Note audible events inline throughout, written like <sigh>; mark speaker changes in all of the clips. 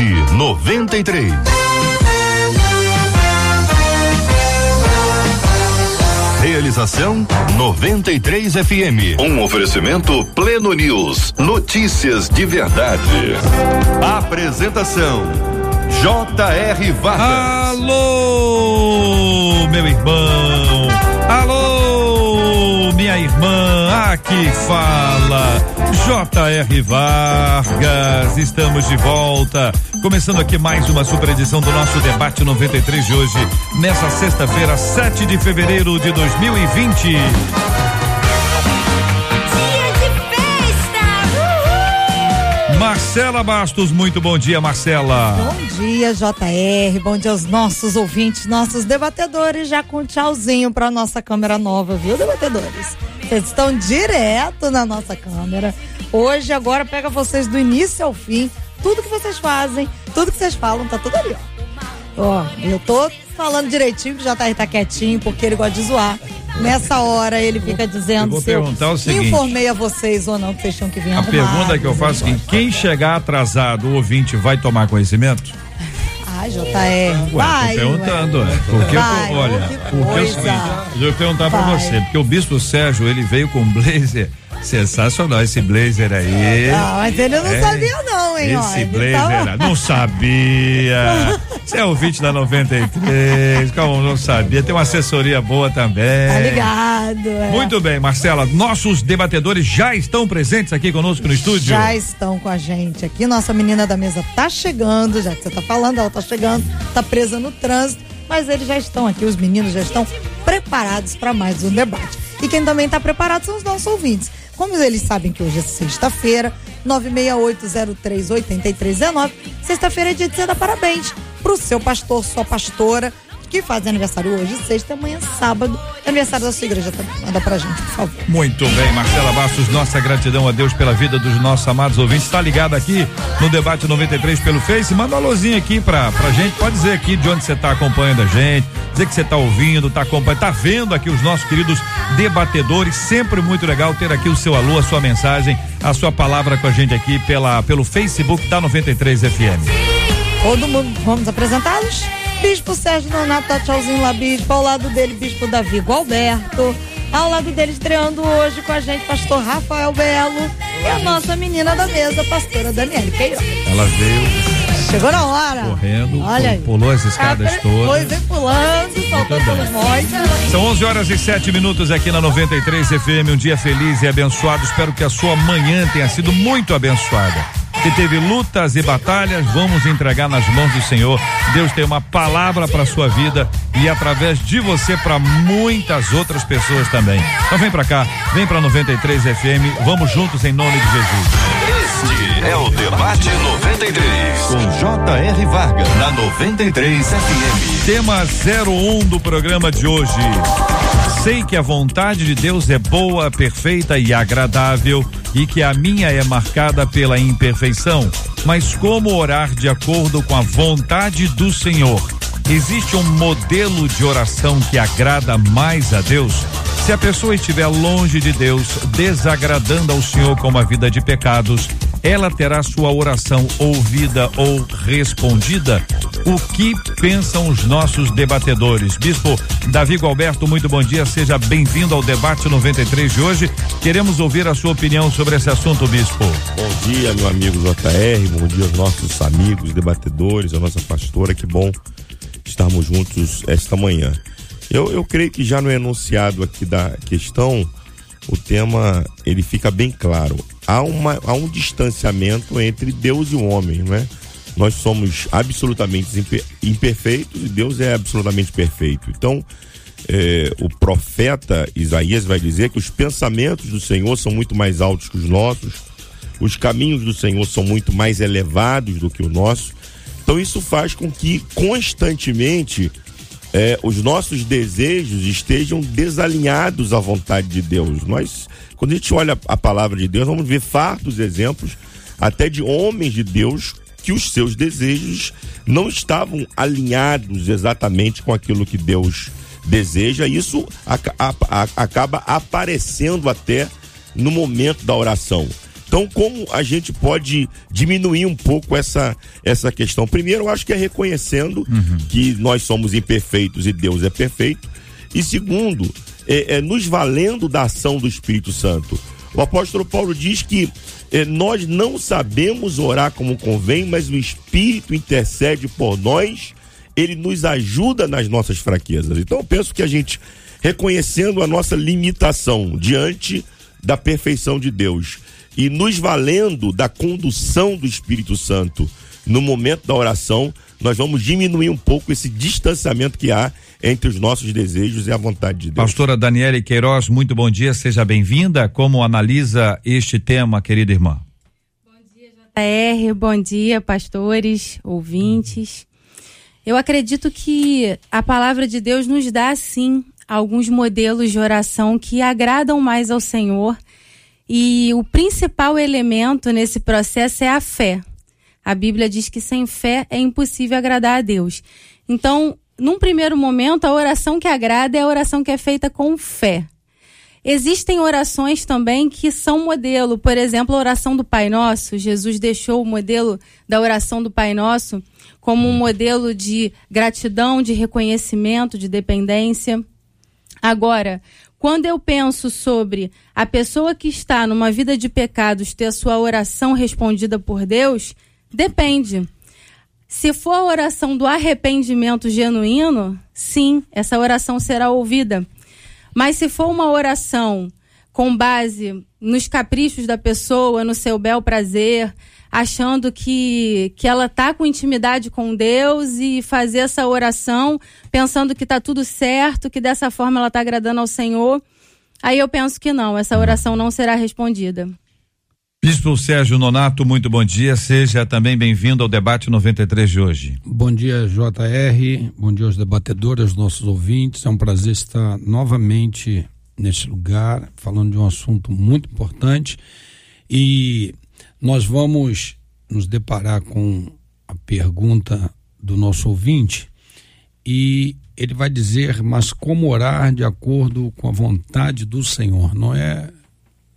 Speaker 1: entrando no ar. Debate 93. Realização 93 FM. Um oferecimento Pleno News. Notícias de verdade. Apresentação J.R. Vargas.
Speaker 2: Alô, meu irmão. Aqui fala J.R. Vargas. Estamos de volta. Começando aqui mais uma super edição do nosso debate 93 de hoje, nessa sexta-feira, 7 de fevereiro de 2020. Marcela Bastos, muito bom dia, Marcela.
Speaker 3: Bom dia, JR. Bom dia aos nossos ouvintes, nossos debatedores. Já com tchauzinho para nossa câmera nova, viu, debatedores? Vocês estão direto na nossa câmera. Hoje, agora, pega vocês do início ao fim. Tudo que vocês fazem, tudo que vocês falam, tá tudo ali, ó. Ó, eu tô falando direitinho, que já tá, tá quietinho, porque ele gosta de zoar. Nessa hora ele fica dizendo
Speaker 2: Eu vou
Speaker 3: se eu
Speaker 2: seguinte.
Speaker 3: informei a vocês ou não que vocês tinham que vir
Speaker 2: A
Speaker 3: arrumados,
Speaker 2: pergunta que eu faço é que quem chegar atrasado, o ouvinte vai tomar conhecimento?
Speaker 3: Ai, JR,
Speaker 2: Ué,
Speaker 3: vai.
Speaker 2: tô perguntando,
Speaker 3: ué.
Speaker 2: Porque,
Speaker 3: Vai,
Speaker 2: olha,
Speaker 3: que
Speaker 2: porque é o
Speaker 3: coisa.
Speaker 2: eu perguntar pra
Speaker 3: Vai.
Speaker 2: você, porque o Bispo Sérgio, ele veio com blazer sensacional, esse blazer aí.
Speaker 3: Ah, mas ele não
Speaker 2: É.
Speaker 3: sabia não, hein, ó.
Speaker 2: Esse
Speaker 3: Ele
Speaker 2: blazer,
Speaker 3: tava-
Speaker 2: não sabia. <laughs> Você é ouvinte da 93, como não sabia? Tem uma assessoria boa também.
Speaker 3: Tá ligado, é.
Speaker 2: Muito bem, Marcela. Nossos debatedores já estão presentes aqui conosco no estúdio?
Speaker 3: Já estão com a gente aqui. Nossa menina da mesa tá chegando, já que você tá falando, ela tá chegando, tá presa no trânsito, mas eles já estão aqui, os meninos já estão preparados para mais um debate. E quem também tá preparado são os nossos ouvintes. Como eles sabem que hoje é sexta-feira, 968038319, sexta-feira é dia de você dar parabéns pro seu pastor, sua pastora, que faz aniversário hoje, sexta, amanhã, sábado, aniversário da sua igreja também. Manda pra gente, por favor.
Speaker 2: Muito bem, Marcela Bastos, nossa gratidão a Deus pela vida dos nossos amados ouvintes. Está ligado aqui no Debate 93 pelo Face. Manda uma alôzinha aqui pra, pra gente. Pode dizer aqui de onde você está acompanhando a gente, dizer que você está ouvindo, está acompanhando, tá vendo aqui os nossos queridos debatedores. Sempre muito legal ter aqui o seu alô, a sua mensagem, a sua palavra com a gente aqui pela, pelo Facebook da 93 FM.
Speaker 3: Todo mundo, vamos apresentá-los? Bispo Sérgio Donato, tá tchauzinho lá, bispo. Ao lado dele, Bispo Davi Gualberto. Ao lado dele, estreando hoje com a gente, Pastor Rafael Belo. E a nossa menina da mesa, Pastora Daniele Queiroz.
Speaker 2: Ela veio
Speaker 3: Chegou na hora.
Speaker 2: correndo,
Speaker 3: Olha aí.
Speaker 2: pulou as escadas todas.
Speaker 3: Foi, vem pulando, saltou pelos.
Speaker 2: São 11 horas e 7 minutos aqui na 93 FM. Um dia feliz e abençoado. Espero que a sua manhã tenha sido muito abençoada. Que teve lutas e batalhas, vamos entregar nas mãos do Senhor. Deus tem uma palavra para sua vida e através de você para muitas outras pessoas também. Então vem para cá, vem para 93 FM. Vamos juntos em nome de Jesus.
Speaker 1: Este é o Debate 93. Com J.R. Vargas. Na 93 FM.
Speaker 2: Tema 01 do programa de hoje. Sei que a vontade de Deus é boa, perfeita e agradável e que a minha é marcada pela imperfeição. Mas como orar de acordo com a vontade do Senhor? Existe um modelo de oração que agrada mais a Deus? Se a pessoa estiver longe de Deus, desagradando ao Senhor com uma vida de pecados, ela terá sua oração ouvida ou respondida? O que pensam os nossos debatedores? Bispo Davi Gualberto, muito bom dia, seja bem-vindo ao debate 93 de hoje. Queremos ouvir a sua opinião sobre esse assunto, Bispo.
Speaker 4: Bom dia, meu amigo JR, bom dia aos nossos amigos, debatedores, a nossa pastora, que bom estarmos juntos esta manhã. Eu, eu creio que já no enunciado aqui da questão, o tema ele fica bem claro. Há, uma, há um distanciamento entre Deus e o homem, não é? Nós somos absolutamente imper- imperfeitos e Deus é absolutamente perfeito. Então, eh, o profeta Isaías vai dizer que os pensamentos do Senhor são muito mais altos que os nossos, os caminhos do Senhor são muito mais elevados do que o nosso. Então, isso faz com que constantemente eh, os nossos desejos estejam desalinhados à vontade de Deus. Nós, quando a gente olha a palavra de Deus, vamos ver fartos exemplos até de homens de Deus que os seus desejos não estavam alinhados exatamente com aquilo que Deus deseja. Isso acaba aparecendo até no momento da oração. Então, como a gente pode diminuir um pouco essa, essa questão? Primeiro, eu acho que é reconhecendo uhum. que nós somos imperfeitos e Deus é perfeito. E segundo, é, é, nos valendo da ação do Espírito Santo. O apóstolo Paulo diz que é, nós não sabemos orar como convém, mas o Espírito intercede por nós, ele nos ajuda nas nossas fraquezas. Então eu penso que a gente, reconhecendo a nossa limitação diante da perfeição de Deus e nos valendo da condução do Espírito Santo no momento da oração, nós vamos diminuir um pouco esse distanciamento que há entre os nossos desejos e a vontade de Deus.
Speaker 2: Pastora Daniele Queiroz, muito bom dia, seja bem-vinda. Como analisa este tema, querida irmã?
Speaker 5: Bom dia, JR, bom dia, pastores, ouvintes. Eu acredito que a palavra de Deus nos dá, sim, alguns modelos de oração que agradam mais ao Senhor. E o principal elemento nesse processo é a fé. A Bíblia diz que sem fé é impossível agradar a Deus. Então, num primeiro momento, a oração que agrada é a oração que é feita com fé. Existem orações também que são modelo, por exemplo, a oração do Pai Nosso. Jesus deixou o modelo da oração do Pai Nosso como um modelo de gratidão, de reconhecimento, de dependência. Agora, quando eu penso sobre a pessoa que está numa vida de pecados ter a sua oração respondida por Deus, depende. Se for a oração do arrependimento genuíno, sim, essa oração será ouvida. Mas se for uma oração com base nos caprichos da pessoa, no seu bel prazer, achando que, que ela tá com intimidade com Deus e fazer essa oração pensando que tá tudo certo, que dessa forma ela tá agradando ao Senhor, aí eu penso que não, essa oração não será respondida.
Speaker 2: Bispo Sérgio Nonato, muito bom dia. Seja também bem-vindo ao debate 93 de hoje.
Speaker 6: Bom dia, JR. Bom dia aos debatedores, aos nossos ouvintes. É um prazer estar novamente neste lugar, falando de um assunto muito importante. E nós vamos nos deparar com a pergunta do nosso ouvinte e ele vai dizer: Mas como orar de acordo com a vontade do Senhor? Não é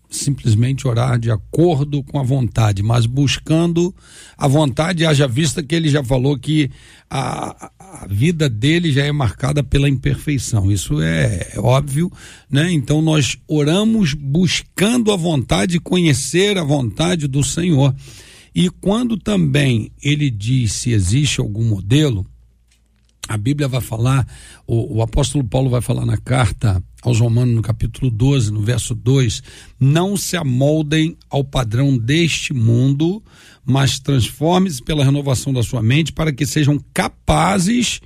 Speaker 6: simplesmente orar de acordo com a vontade, mas buscando a vontade, haja vista que ele já falou que a, a vida dele já é marcada pela imperfeição. Isso é, é óbvio, né? Então nós oramos buscando a vontade, conhecer a vontade do Senhor. E quando também ele diz se existe algum modelo, a Bíblia vai falar, o, o, apóstolo Paulo vai falar na carta aos Romanos, no capítulo 12, no verso 2: Não se amoldem ao padrão deste mundo, mas transforme-se pela renovação da sua mente para que sejam capazes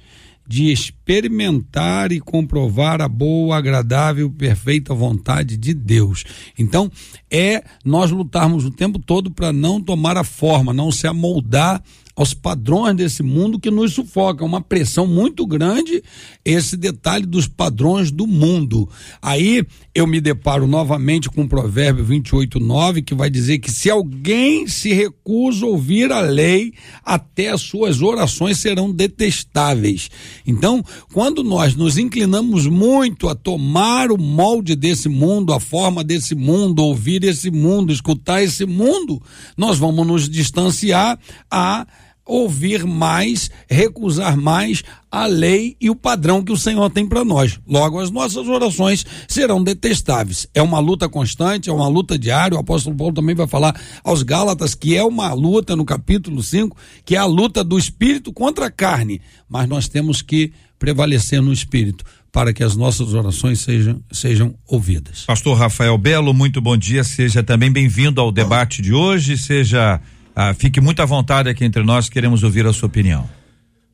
Speaker 6: de experimentar e comprovar a boa, agradável, perfeita vontade de Deus. Então, é nós lutarmos o tempo todo para não tomar a forma, não se amoldar aos padrões desse mundo que nos sufoca. Uma pressão muito grande, esse detalhe dos padrões do mundo. Aí eu me deparo novamente com o provérbio 28, 9, que vai dizer que se alguém se recusa a ouvir a lei, até as suas orações serão detestáveis. Então, quando nós nos inclinamos muito a tomar o molde desse mundo, a forma desse mundo, ouvir esse mundo, escutar esse mundo, nós vamos nos distanciar a ouvir mais, recusar mais a lei e o padrão que o Senhor tem para nós. Logo, as nossas orações serão detestáveis. É uma luta constante, é uma luta diária. O apóstolo Paulo também vai falar aos Gálatas que é uma luta no capítulo 5, que é a luta do espírito contra a carne. Mas nós temos que prevalecer no espírito para que as nossas orações sejam, sejam ouvidas.
Speaker 2: Pastor Rafael Belo, muito bom dia. Seja também bem-vindo ao debate de hoje. Seja ah, fique muito à vontade aqui entre nós, queremos ouvir a sua opinião.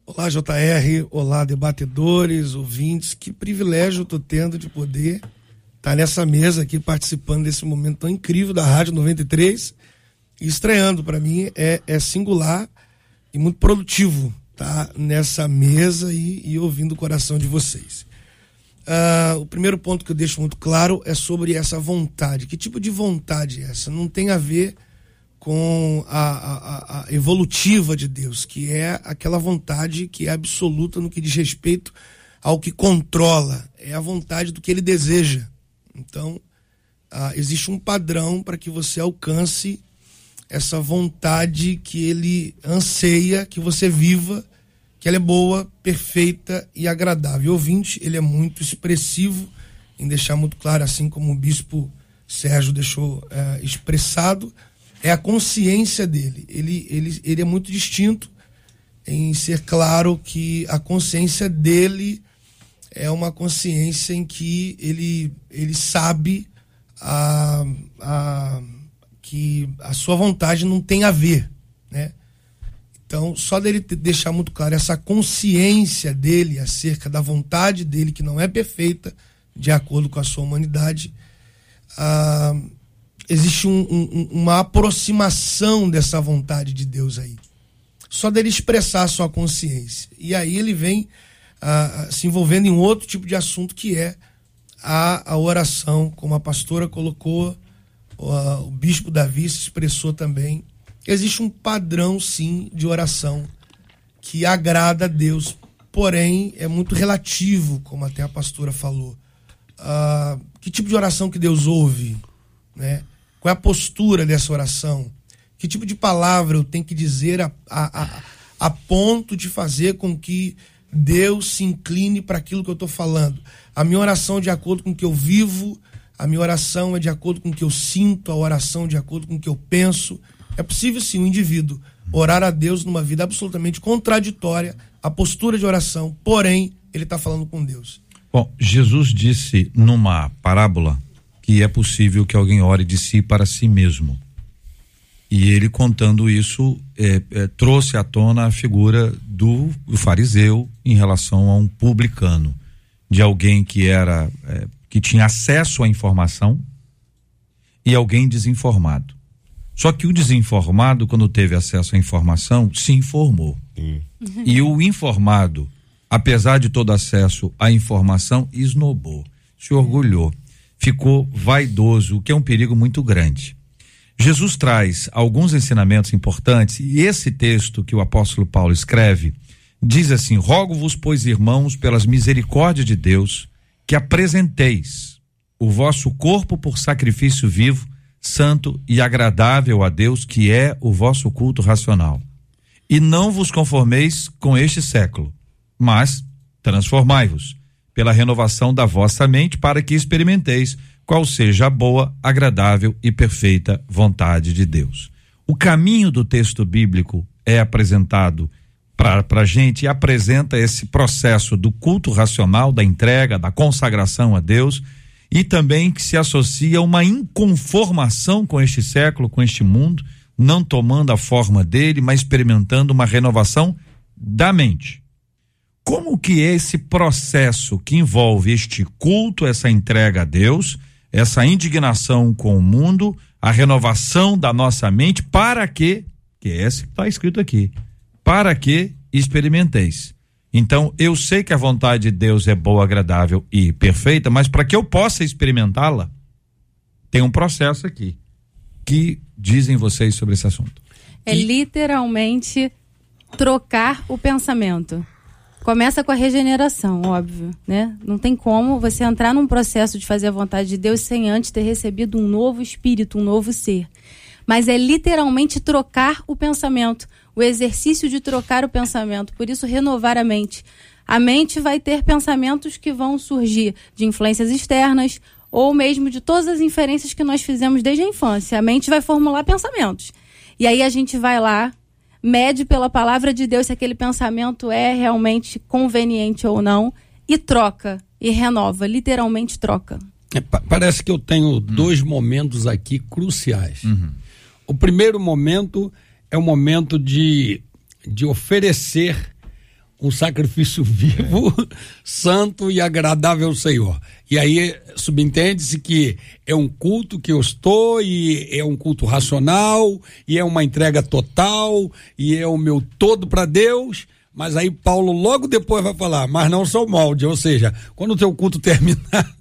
Speaker 7: Olá, JR. Olá, debatedores, ouvintes. Que privilégio tô tendo de poder estar tá nessa mesa aqui participando desse momento tão incrível da Rádio 93. E estreando, para mim, é, é singular e muito produtivo estar tá nessa mesa e, e, ouvindo o coração de vocês. Uh, o primeiro ponto que eu deixo muito claro é sobre essa vontade. Que tipo de vontade é essa? Não tem a ver com a, a, a, evolutiva de Deus, que é aquela vontade que é absoluta no que diz respeito ao que controla, é a vontade do que ele deseja. Então, ah, existe um padrão para que você alcance essa vontade que ele anseia que você viva, que ela é boa, perfeita e agradável. O ouvinte, ele é muito expressivo em deixar muito claro, assim como o bispo Sérgio deixou é, expressado, é a consciência dele. Ele, ele, ele é muito distinto em ser claro que a consciência dele é uma consciência em que ele, ele sabe a, a, que a sua vontade não tem a ver, né? Então, só dele deixar muito claro essa consciência dele acerca da vontade dele, que não é perfeita, de acordo com a sua humanidade, ah, existe um, um, uma aproximação dessa vontade de Deus aí. Só dele expressar a sua consciência. E aí ele vem ah, se envolvendo em outro tipo de assunto que é a, a oração, como a pastora colocou, o, a, o bispo Davi se expressou também. Existe um padrão, sim, de oração que agrada a Deus, porém é muito relativo, como até a pastora falou. Ah, que tipo de oração que Deus ouve? Né? Qual é a postura dessa oração? Que tipo de palavra eu tenho que dizer a, a, a, a ponto de fazer com que Deus se incline para aquilo que eu estou falando? A minha oração é de acordo com o que eu vivo, a minha oração é de acordo com o que eu sinto, a oração é de acordo com o que eu penso. É possível sim um indivíduo orar a Deus numa vida absolutamente contraditória, a postura de oração, porém, ele está falando com Deus.
Speaker 2: Bom, Jesus disse numa parábola que é possível que alguém ore de si para si mesmo. E ele contando isso é, é, trouxe à tona a figura do, do, fariseu em relação a um publicano, de alguém que era é, que tinha acesso à informação e alguém desinformado. Só que o desinformado, quando teve acesso à informação, se informou. Uhum. E o informado, apesar de todo acesso à informação, esnobou, se orgulhou ficou vaidoso, o que é um perigo muito grande. Jesus traz alguns ensinamentos importantes e esse texto que o apóstolo Paulo escreve diz assim: Rogo-vos, pois, irmãos, pelas misericórdias de Deus, que apresenteis o vosso corpo por sacrifício vivo, santo e agradável a Deus, que é o vosso culto racional. E não vos conformeis com este século, mas transformai-vos pela renovação da vossa mente, para que experimenteis qual seja a boa, agradável e perfeita vontade de Deus. O caminho do texto bíblico é apresentado para a gente e apresenta esse processo do culto racional, da entrega, da consagração a Deus e também que se associa a uma inconformação com este século, com este mundo, não tomando a forma dele, mas experimentando uma renovação da mente. Como que esse processo que envolve este culto, essa entrega a Deus, essa indignação com o mundo, a renovação da nossa mente, para que, que é esse que está escrito aqui, para que experimenteis. Então, eu sei que a vontade de Deus é boa, agradável e perfeita, mas para que eu possa experimentá-la, tem um processo aqui. Que dizem vocês sobre esse assunto?
Speaker 5: É e... literalmente trocar o pensamento. Começa com a regeneração, óbvio, né? Não tem como você entrar num processo de fazer a vontade de Deus sem antes ter recebido um novo espírito, um novo ser. Mas é literalmente trocar o pensamento, o exercício de trocar o pensamento. Por isso, renovar a mente. A mente vai ter pensamentos que vão surgir de influências externas ou mesmo de todas as inferências que nós fizemos desde a infância. A mente vai formular pensamentos. E aí a gente vai lá, mede pela palavra de Deus se aquele pensamento é realmente conveniente ou não e troca e renova, literalmente troca.
Speaker 6: É, parece que eu tenho uhum. dois momentos aqui cruciais. Uhum. O primeiro momento é o momento de, de oferecer um sacrifício <laughs> vivo, é. santo e agradável ao Senhor. E aí subentende-se que é um culto que eu estou e é um culto racional e é uma entrega total e é o meu todo para Deus. Mas aí Paulo logo depois vai falar, mas não sou molde, ou seja, quando o teu culto <laughs> terminar,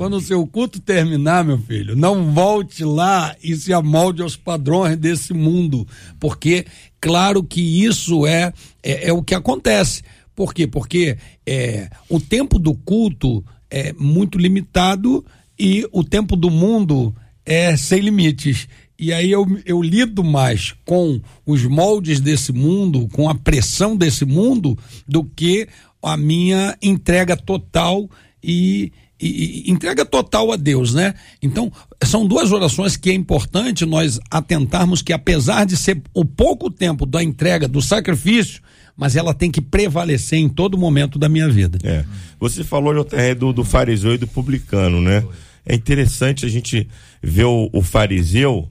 Speaker 6: quando o seu culto terminar, meu filho, não volte lá e se amolde aos padrões desse mundo, porque claro que isso é, é, é o que acontece. Por quê? Porque é, o tempo do culto é muito limitado e o tempo do mundo é sem limites. E aí eu, eu lido mais com os moldes desse mundo, com a pressão desse mundo, do que a minha entrega total e, e, e, entrega total a Deus, né? Então, são duas orações que é importante nós atentarmos que apesar de ser o pouco tempo da entrega, do sacrifício, mas ela tem que prevalecer em todo momento da minha vida.
Speaker 4: É. Você falou do, do fariseu e do publicano, né? É interessante a gente ver o, o fariseu,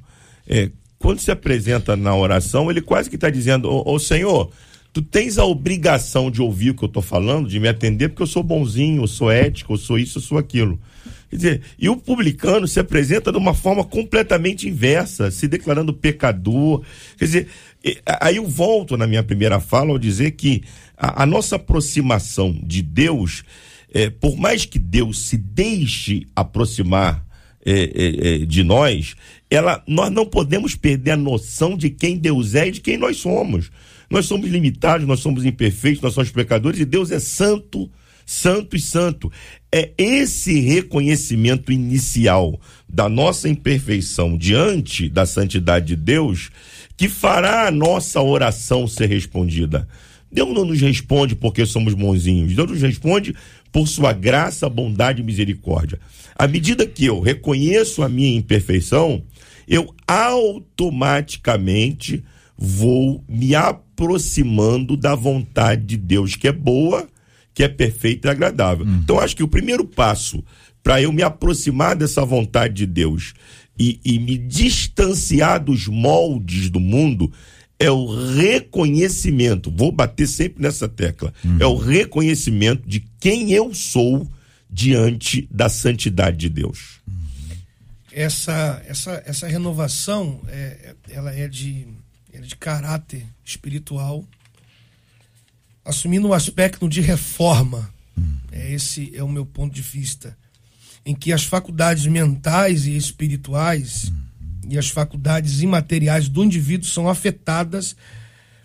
Speaker 4: é, quando se apresenta na oração, ele quase que está dizendo, ô, ô Senhor, tu tens a obrigação de ouvir o que eu estou falando, de me atender, porque eu sou bonzinho, eu sou ético, eu sou isso, eu sou aquilo. Quer dizer, e o publicano se apresenta de uma forma completamente inversa, se declarando pecador. Quer dizer, aí eu volto na minha primeira fala ao dizer que a, a nossa aproximação de Deus, é, por mais que Deus se deixe aproximar é, é, é, de nós, ela, nós não podemos perder a noção de quem Deus é e de quem nós somos. Nós somos limitados, nós somos imperfeitos, nós somos pecadores e Deus é santo, santo e santo. É esse reconhecimento inicial da nossa imperfeição diante da santidade de Deus que fará a nossa oração ser respondida. Deus não nos responde porque somos bonzinhos, Deus nos responde por sua graça, bondade e misericórdia. À medida que eu reconheço a minha imperfeição, eu automaticamente vou me aproximando da vontade de Deus, que é boa, que é perfeita e agradável. Hum. Então, acho que o primeiro passo para eu me aproximar dessa vontade de Deus e, e me distanciar dos moldes do mundo é o reconhecimento. Vou bater sempre nessa tecla. Uhum. É o reconhecimento de quem eu sou diante da santidade de Deus.
Speaker 7: Essa, essa, essa renovação, é, ela é de é de caráter espiritual, assumindo um aspecto de reforma. É esse é o meu ponto de vista, em que as faculdades mentais e espirituais e as faculdades imateriais do indivíduo são afetadas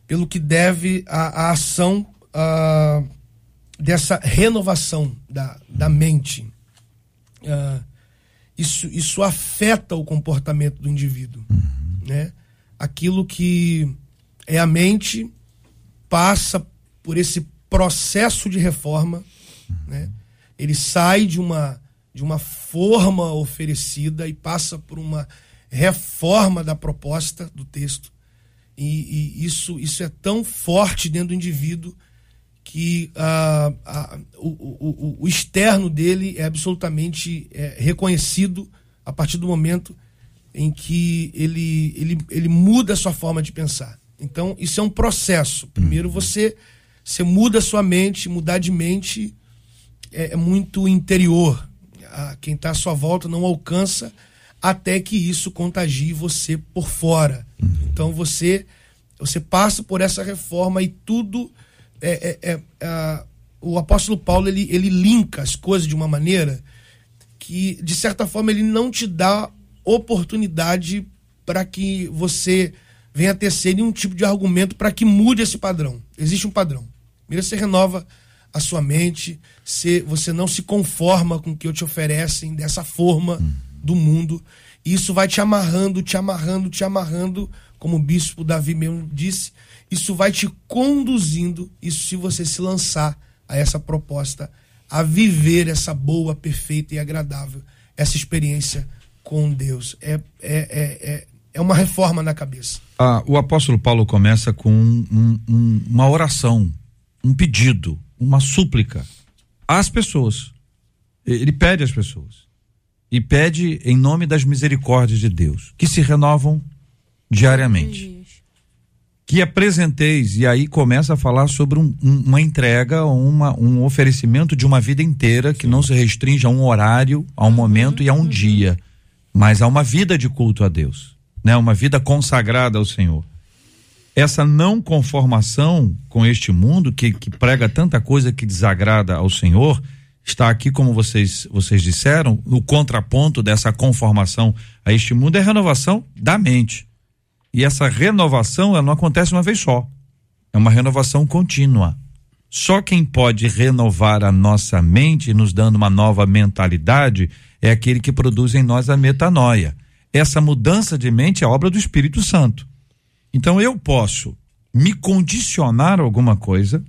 Speaker 7: pelo que deve a, a ação uh, dessa renovação da, da mente. Uh, isso, isso afeta o comportamento do indivíduo, né? Aquilo que é a mente passa por esse processo de reforma, né? Ele sai de uma de uma forma oferecida e passa por uma reforma da proposta do texto. E, e isso, isso é tão forte dentro do indivíduo que uh, uh, o, o, o, externo dele é absolutamente é, reconhecido a partir do momento em que ele, ele, ele muda a sua forma de pensar. Então, isso é um processo. Primeiro uhum. você, você muda a sua mente, mudar de mente é, é muito interior. A, quem está à sua volta não alcança até que isso contagie você por fora. Uhum. Então você você passa por essa reforma e tudo é, é, é o apóstolo Paulo ele, ele linka as coisas de uma maneira que de certa forma ele não te dá oportunidade para que você venha tecer nenhum tipo de argumento para que mude esse padrão. Existe um padrão. Primeiro você renova a sua mente, você, você não se conforma com o que eu te oferecem dessa forma do mundo. E isso vai te amarrando, te amarrando, te amarrando, como o bispo Davi mesmo disse. Isso vai te conduzindo, isso se você se lançar a essa proposta, a viver essa boa, perfeita e agradável, essa experiência com Deus. É, é, é, é, é uma reforma na cabeça.
Speaker 2: Ah, o apóstolo Paulo começa com um, um, uma oração, um pedido, uma súplica às pessoas. Ele pede às pessoas. E pede em nome das misericórdias de Deus, que se renovam diariamente. Que apresenteis, e aí começa a falar sobre um, um, uma entrega, uma, um oferecimento de uma vida inteira que não se restringe a um horário, a um momento e a um uhum. dia mas há uma vida de culto a Deus, né? Uma vida consagrada ao Senhor. Essa não conformação com este mundo que, que prega tanta coisa que desagrada ao Senhor está aqui, como vocês vocês disseram, o contraponto dessa conformação a este mundo é a renovação da mente. E essa renovação ela não acontece uma vez só. É uma renovação contínua. Só quem pode renovar a nossa mente, nos dando uma nova mentalidade, é aquele que produz em nós a metanoia. Essa mudança de mente é obra do Espírito Santo. Então eu posso me condicionar a alguma coisa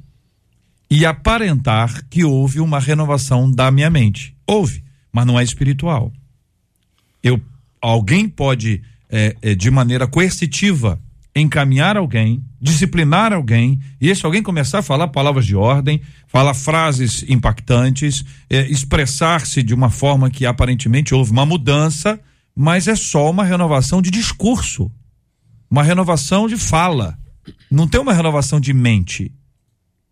Speaker 2: e aparentar que houve uma renovação da minha mente. Houve, mas não é espiritual. Eu, alguém pode, é, é, de maneira coercitiva, encaminhar alguém, disciplinar alguém, e esse alguém começar a falar palavras de ordem, falar frases impactantes, é, expressar-se de uma forma que aparentemente houve uma mudança, mas é só uma renovação de discurso, uma renovação de fala. Não tem uma renovação de mente.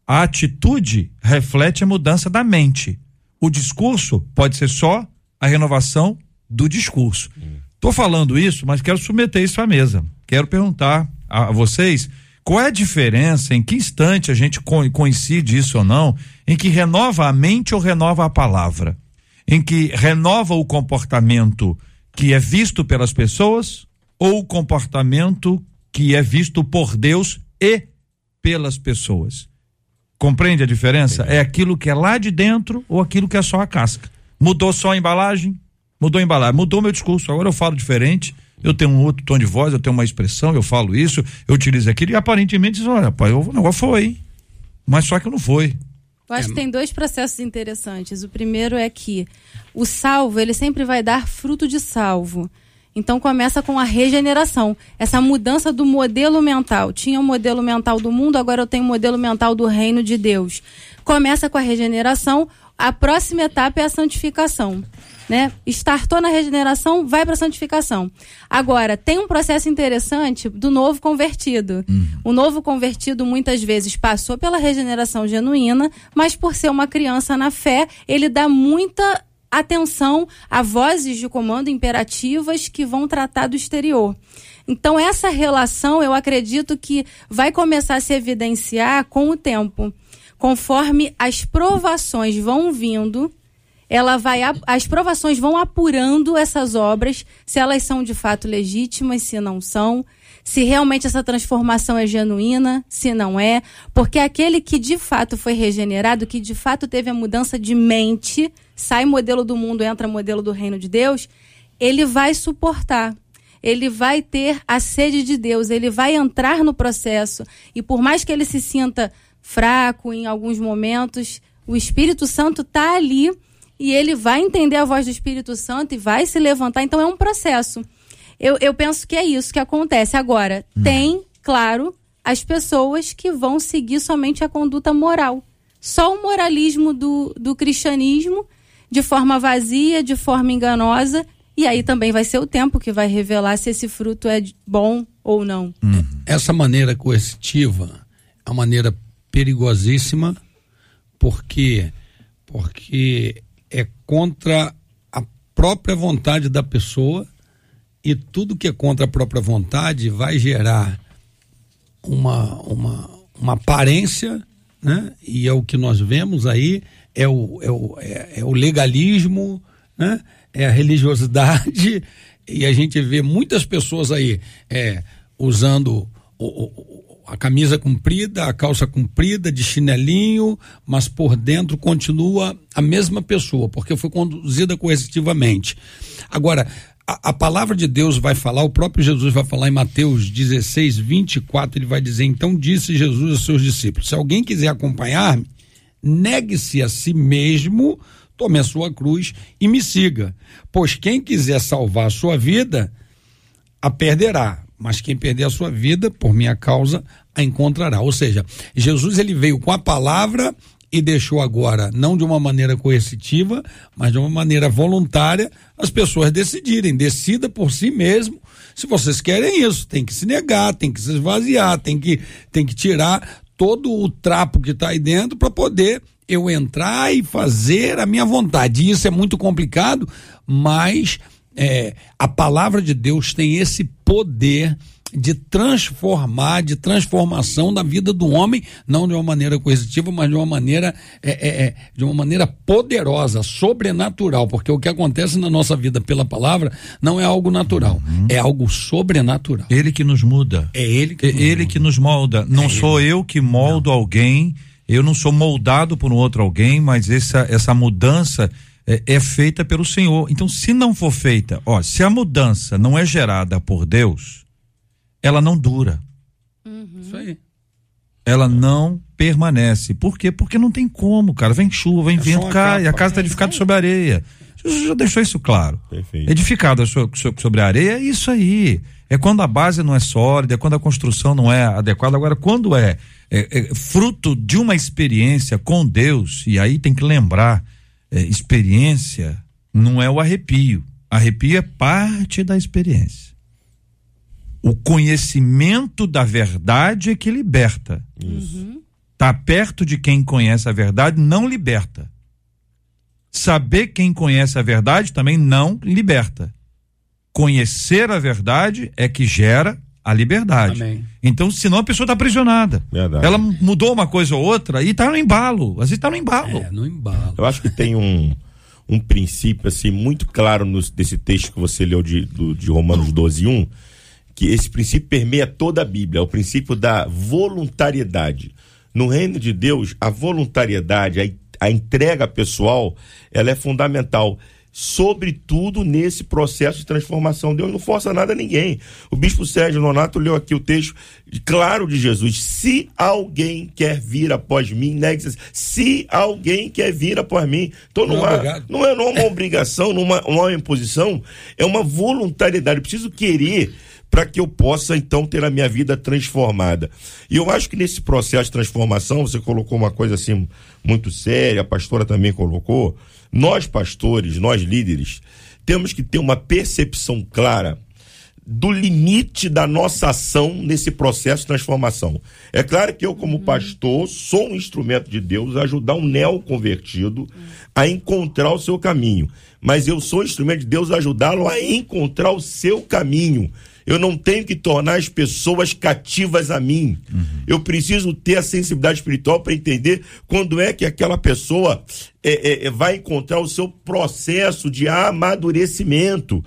Speaker 2: A atitude reflete a mudança da mente. O discurso pode ser só a renovação do discurso. Estou falando isso, mas quero submeter isso à mesa. Quero perguntar a vocês qual é a diferença, em que instante a gente coincide isso ou não, em que renova a mente ou renova a palavra? Em que renova o comportamento que é visto pelas pessoas ou o comportamento que é visto por Deus e pelas pessoas? Compreende a diferença? É aquilo que é lá de dentro ou aquilo que é só a casca. Mudou só a embalagem? Mudou a embalagem, mudou meu discurso. Agora eu falo diferente, eu tenho um outro tom de voz, eu tenho uma expressão, eu falo isso, eu utilizo aquilo e aparentemente diz, olha, pai, o negócio foi, mas só que não foi.
Speaker 5: Eu acho é. que tem dois processos interessantes. O primeiro é que o salvo, ele sempre vai dar fruto de salvo. Então começa com a regeneração, essa mudança do modelo mental. Tinha o um modelo mental do mundo, agora eu tenho o um modelo mental do reino de Deus. Começa com a regeneração, a próxima etapa é a santificação. Né? Estartou na regeneração, vai para a santificação. Agora, tem um processo interessante do novo convertido. Uhum. O novo convertido muitas vezes passou pela regeneração genuína, mas por ser uma criança na fé, ele dá muita atenção a vozes de comando imperativas que vão tratar do exterior. Então, essa relação, eu acredito que vai começar a se evidenciar com o tempo. Conforme as provações vão vindo, ela vai as provações vão apurando essas obras, se elas são de fato legítimas, se não são, se realmente essa transformação é genuína, se não é, porque aquele que de fato foi regenerado, que de fato teve a mudança de mente, sai modelo do mundo, entra modelo do reino de Deus, ele vai suportar. Ele vai ter a sede de Deus, ele vai entrar no processo. E por mais que ele se sinta fraco em alguns momentos, o Espírito Santo está ali e ele vai entender a voz do Espírito Santo e vai se levantar. Então é um processo. Eu, eu penso que é isso que acontece. Agora, hum. tem, claro, as pessoas que vão seguir somente a conduta moral. Só o moralismo do, do cristianismo de forma vazia, de forma enganosa. E aí também vai ser o tempo que vai revelar se esse fruto é bom ou não.
Speaker 6: Hum. Essa maneira coercitiva é uma maneira perigosíssima, porque porque é contra a própria vontade da pessoa e tudo que é contra a própria vontade vai gerar uma, uma, uma aparência, né? E é o que nós vemos aí é o, é o, é, é o legalismo, né? é a religiosidade, <laughs> e a gente vê muitas pessoas aí é, usando o, o, a camisa comprida, a calça comprida, de chinelinho, mas por dentro continua a mesma pessoa, porque foi conduzida coercitivamente. Agora, a, a, palavra de Deus vai falar, o próprio Jesus vai falar em Mateus 16, 24, ele vai dizer: Então disse Jesus aos seus discípulos: Se alguém quiser acompanhar-me, negue-se a si mesmo, tome a sua cruz e me siga. Pois quem quiser salvar a sua vida, a perderá. Mas quem perder a sua vida, por minha causa, a encontrará. Ou seja, Jesus ele veio com a palavra e deixou agora, não de uma maneira coercitiva, mas de uma maneira voluntária, as pessoas decidirem. Decida por si mesmo se vocês querem isso. Tem que se negar, tem que se esvaziar, tem que, tem que tirar todo o trapo que está aí dentro para poder eu entrar e fazer a minha vontade. E isso é muito complicado, mas é, a palavra de Deus tem esse poder de transformar, de transformação da vida do homem, não de uma maneira coercitiva, mas de uma maneira, é, é, é, de uma maneira poderosa, sobrenatural, porque o que acontece na nossa vida pela palavra não é algo natural, uhum. é algo sobrenatural.
Speaker 2: Ele que nos muda.
Speaker 6: É ele que,
Speaker 2: é ele que nos molda. Não é sou ele. eu que moldo não. alguém, eu não sou moldado por um outro alguém, mas essa, essa mudança é, é, feita pelo Senhor. Então, se não for feita, ó, se a mudança não é gerada por Deus, ela não dura.
Speaker 6: Uhum. Isso aí.
Speaker 2: Ela não permanece. Por quê? Porque não tem como, cara. Vem chuva, vem é vento, cai, a casa está edificada sobre areia. Jesus já deixou isso claro. Perfeito. Edificada sobre a areia é isso aí. É quando a base não é sólida, é quando a construção não é adequada. Agora, quando é, é, é fruto de uma experiência com Deus, e aí tem que lembrar, é, experiência não é o arrepio. Arrepio é parte da experiência. O conhecimento da verdade é que liberta. Isso. Tá perto de quem conhece a verdade não liberta. Saber quem conhece a verdade também não liberta. Conhecer a verdade é que gera a liberdade. Amém. Então, senão a pessoa está aprisionada. Verdade. Ela mudou uma coisa ou outra e está no embalo. Às vezes está no embalo. É,
Speaker 6: no embalo.
Speaker 4: Eu acho que tem um, um princípio assim muito claro no, desse texto que você leu de, do, de Romanos 12, 1, que esse princípio permeia toda a Bíblia, é o princípio da voluntariedade. No reino de Deus, a voluntariedade, a a entrega pessoal, ela é fundamental sobretudo nesse processo de transformação. Deus não força nada a ninguém. O bispo Sérgio Nonato leu aqui o texto claro de Jesus. Se alguém quer vir após mim, negue-se. Se alguém quer vir após mim. Então não, não, é, não, é, não é uma obrigação, não é uma, uma imposição, é uma voluntariedade. Eu preciso querer para que eu possa então ter a minha vida transformada. E eu acho que nesse processo de transformação, você colocou uma coisa assim muito séria, a pastora também colocou. Nós pastores, nós líderes, temos que ter uma percepção clara do limite da nossa ação nesse processo de transformação. É claro que eu, como pastor, sou um instrumento de Deus a ajudar um neoconvertido a encontrar o seu caminho. Mas eu sou instrumento de Deus a ajudá-lo a encontrar o seu caminho. Eu não tenho que tornar as pessoas cativas a mim. Uhum. Eu preciso ter a sensibilidade espiritual para entender quando é que aquela pessoa é, é, é, vai encontrar o seu processo de amadurecimento.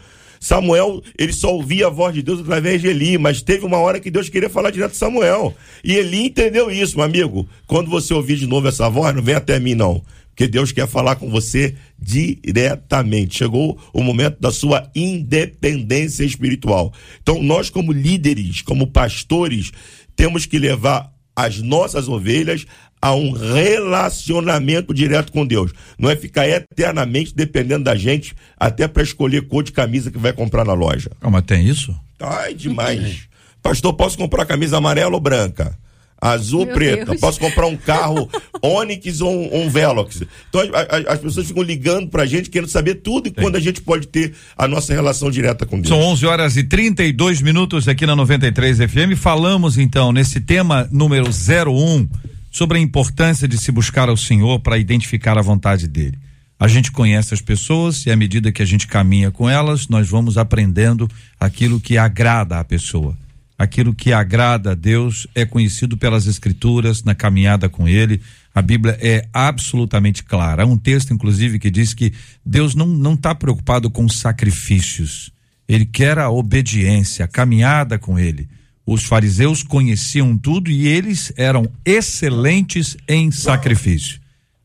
Speaker 4: Samuel, ele só ouvia a voz de Deus através de Eli, mas teve uma hora que Deus queria falar direto com Samuel. E Eli entendeu isso, meu amigo. Quando você ouvir de novo essa voz, não vem até mim, não porque Deus quer falar com você diretamente. Chegou o momento da sua independência espiritual. Então, nós, como líderes, como pastores, temos que levar as nossas ovelhas a um relacionamento direto com Deus. Não é ficar eternamente dependendo da gente até para escolher cor de camisa que vai comprar na loja.
Speaker 2: Ah, mas tem isso?
Speaker 4: Ai, demais. Pastor, posso comprar camisa amarela ou branca? azul ou preta. Deus. Posso comprar um carro Onix ou um, um Velox. Então as, as pessoas ficam ligando pra gente, querendo saber tudo e Sim. quando a gente pode ter a nossa relação direta com Deus.
Speaker 2: São 11 horas e 32 minutos aqui na 93 FM. Falamos então nesse tema número 01 sobre a importância de se buscar ao Senhor para identificar a vontade dele. A gente conhece as pessoas e à medida que a gente caminha com elas, nós vamos aprendendo aquilo que agrada a pessoa aquilo que agrada a Deus é conhecido pelas escrituras, na caminhada com ele. A Bíblia é absolutamente clara. Há um texto, inclusive, que diz que Deus não está preocupado com sacrifícios. Ele quer a obediência, a caminhada com ele. Os fariseus conheciam tudo e eles eram excelentes em sacrifício,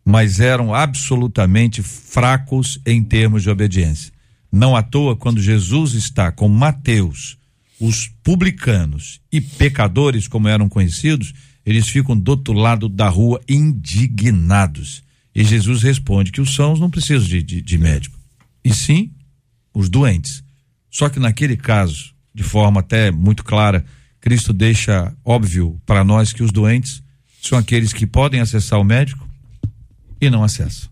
Speaker 2: mas eram absolutamente fracos em termos de obediência. Não à toa, quando Jesus está com Mateus, os publicanos e pecadores, como eram conhecidos, eles ficam do outro lado da rua indignados. E Jesus responde que os sãos não precisam de, de, de médico, e sim os doentes. Só que naquele caso, de forma até muito clara, Cristo deixa óbvio para nós que os doentes são aqueles que podem acessar o médico e não acessam.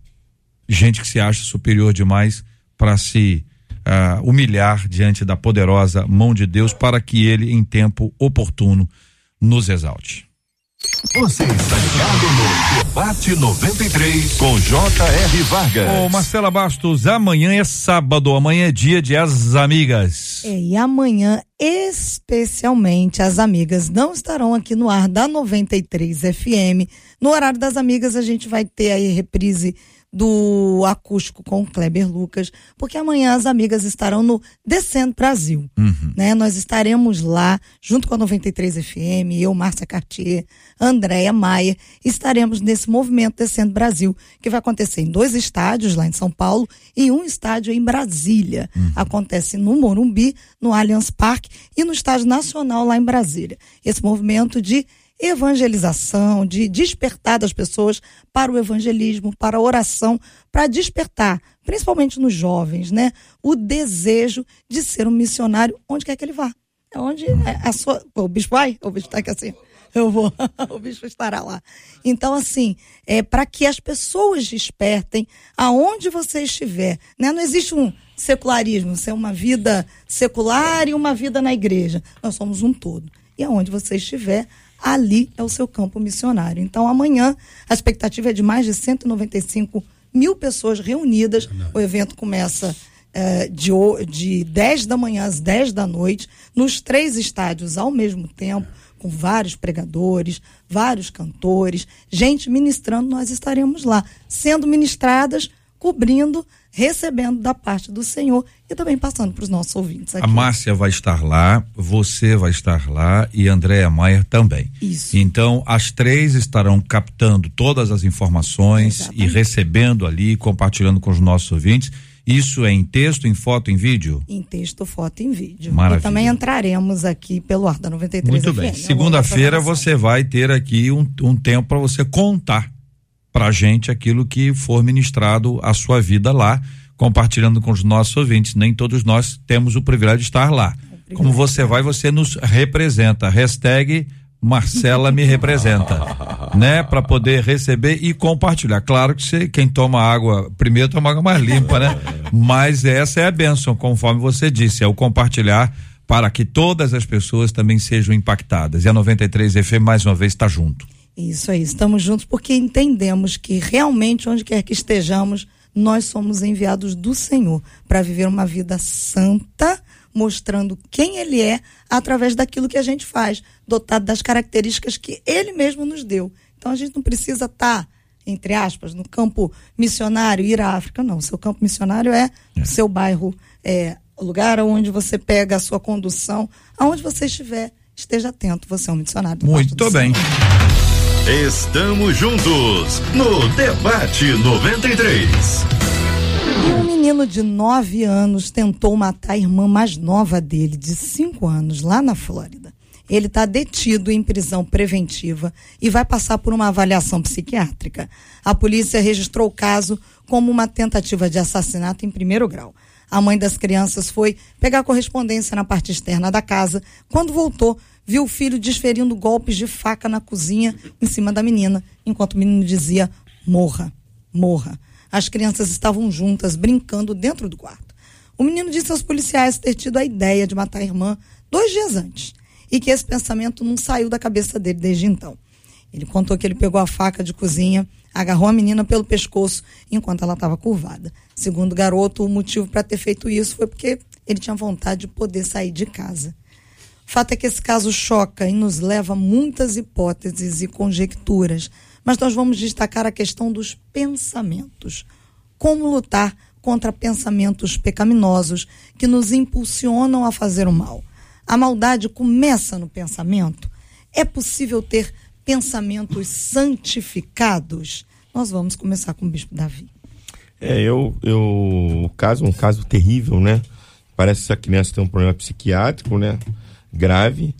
Speaker 2: Gente que se acha superior demais para se uh, humilhar diante da poderosa mão de Deus para que ele, em tempo oportuno, nos exalte.
Speaker 1: Você está ligado no Debate 93 com J.R. Vargas.
Speaker 2: Ô Marcela Bastos, amanhã é sábado, amanhã é dia de as amigas.
Speaker 3: É, e amanhã, especialmente, as amigas não estarão aqui no ar da 93 FM. No horário das amigas, a gente vai ter aí reprise do acústico com o Kleber Lucas, porque amanhã as amigas estarão no Descendo Brasil.
Speaker 2: Uhum.
Speaker 3: Né? Nós estaremos lá, junto com a 93 FM, eu, Márcia Cartier, Andréia Maia, estaremos nesse movimento Descendo Brasil, que vai acontecer em dois estádios lá em São Paulo e um estádio em Brasília. Acontece no Morumbi, no Allianz Parque e no Estádio Nacional lá em Brasília. Esse movimento de evangelização, de despertar das pessoas para o evangelismo, para a oração, para despertar, principalmente nos jovens, né, o desejo de ser um missionário onde quer que ele vá. É onde é a sua. O bicho vai? O bicho está aqui assim. Eu vou. <laughs> o bicho estará lá. Então, assim, é para que as pessoas despertem aonde você estiver. Né? Não existe um secularismo, você é uma vida secular e uma vida na igreja. Nós somos um todo. E aonde você estiver, ali é o seu campo missionário. Então, amanhã, a expectativa é de mais de 195 mil pessoas reunidas. O evento começa eh, de, de 10 da manhã às 10 da noite, nos três estádios ao mesmo tempo, com vários pregadores, vários cantores, gente ministrando, nós estaremos lá, sendo ministradas, cobrindo, recebendo da parte do Senhor e também passando para os nossos ouvintes aqui.
Speaker 2: A Márcia vai estar lá, você vai estar lá e Andréa Maier também.
Speaker 3: Isso.
Speaker 2: Então, as três estarão captando todas as informações e recebendo ali, compartilhando com os nossos ouvintes. Isso é em texto, em foto, em vídeo?
Speaker 3: Em texto, foto e em vídeo.
Speaker 2: Maravilha.
Speaker 3: E também entraremos aqui pelo ar da 93
Speaker 2: Muito bem. Segunda-feira você vai ter aqui um, um tempo para você contar pra gente aquilo que for ministrado a sua vida lá, compartilhando com os nossos ouvintes. Nem todos nós temos o privilégio de estar lá. Como você vai, você nos representa. Hashtag Marcela me representa, <laughs> né? Para poder receber e compartilhar. Claro que você, quem toma água primeiro toma água mais limpa, né? Mas essa é a bênção, conforme você disse, é o compartilhar para que todas as pessoas também sejam impactadas. E a 93 FM mais uma vez está junto.
Speaker 3: Isso aí, estamos juntos porque entendemos que realmente, onde quer que estejamos, nós somos enviados do Senhor para viver uma vida santa, mostrando quem Ele é através daquilo que a gente faz, dotado das características que Ele mesmo nos deu. Então a gente não precisa estar, entre aspas, no campo missionário, ir à África, não. Seu campo missionário é o seu bairro, é o lugar onde você pega a sua condução, aonde você estiver, esteja atento, você é um missionário.
Speaker 2: Muito bem.
Speaker 1: Estamos juntos no Debate 93.
Speaker 3: Um menino de 9 anos tentou matar a irmã mais nova dele, de 5 anos, lá na Flórida. Ele está detido em prisão preventiva e vai passar por uma avaliação psiquiátrica. A polícia registrou o caso como uma tentativa de assassinato em primeiro grau. A mãe das crianças foi pegar correspondência na parte externa da casa. Quando voltou, viu o filho desferindo golpes de faca na cozinha em cima da menina, enquanto o menino dizia: morra, morra. As crianças estavam juntas, brincando dentro do quarto. O menino disse aos policiais ter tido a ideia de matar a irmã dois dias antes e que esse pensamento não saiu da cabeça dele desde então. Ele contou que ele pegou a faca de cozinha, agarrou a menina pelo pescoço enquanto ela estava curvada. Segundo o garoto, o motivo para ter feito isso foi porque ele tinha vontade de poder sair de casa. O fato é que esse caso choca e nos leva a muitas hipóteses e conjecturas, mas nós vamos destacar a questão dos pensamentos. Como lutar contra pensamentos pecaminosos que nos impulsionam a fazer o mal. A maldade começa no pensamento. É possível ter pensamentos santificados? Nós vamos começar com o Bispo Davi.
Speaker 4: É, eu, eu, o caso um caso terrível, né? Parece que essa criança tem um problema psiquiátrico, né? Grave.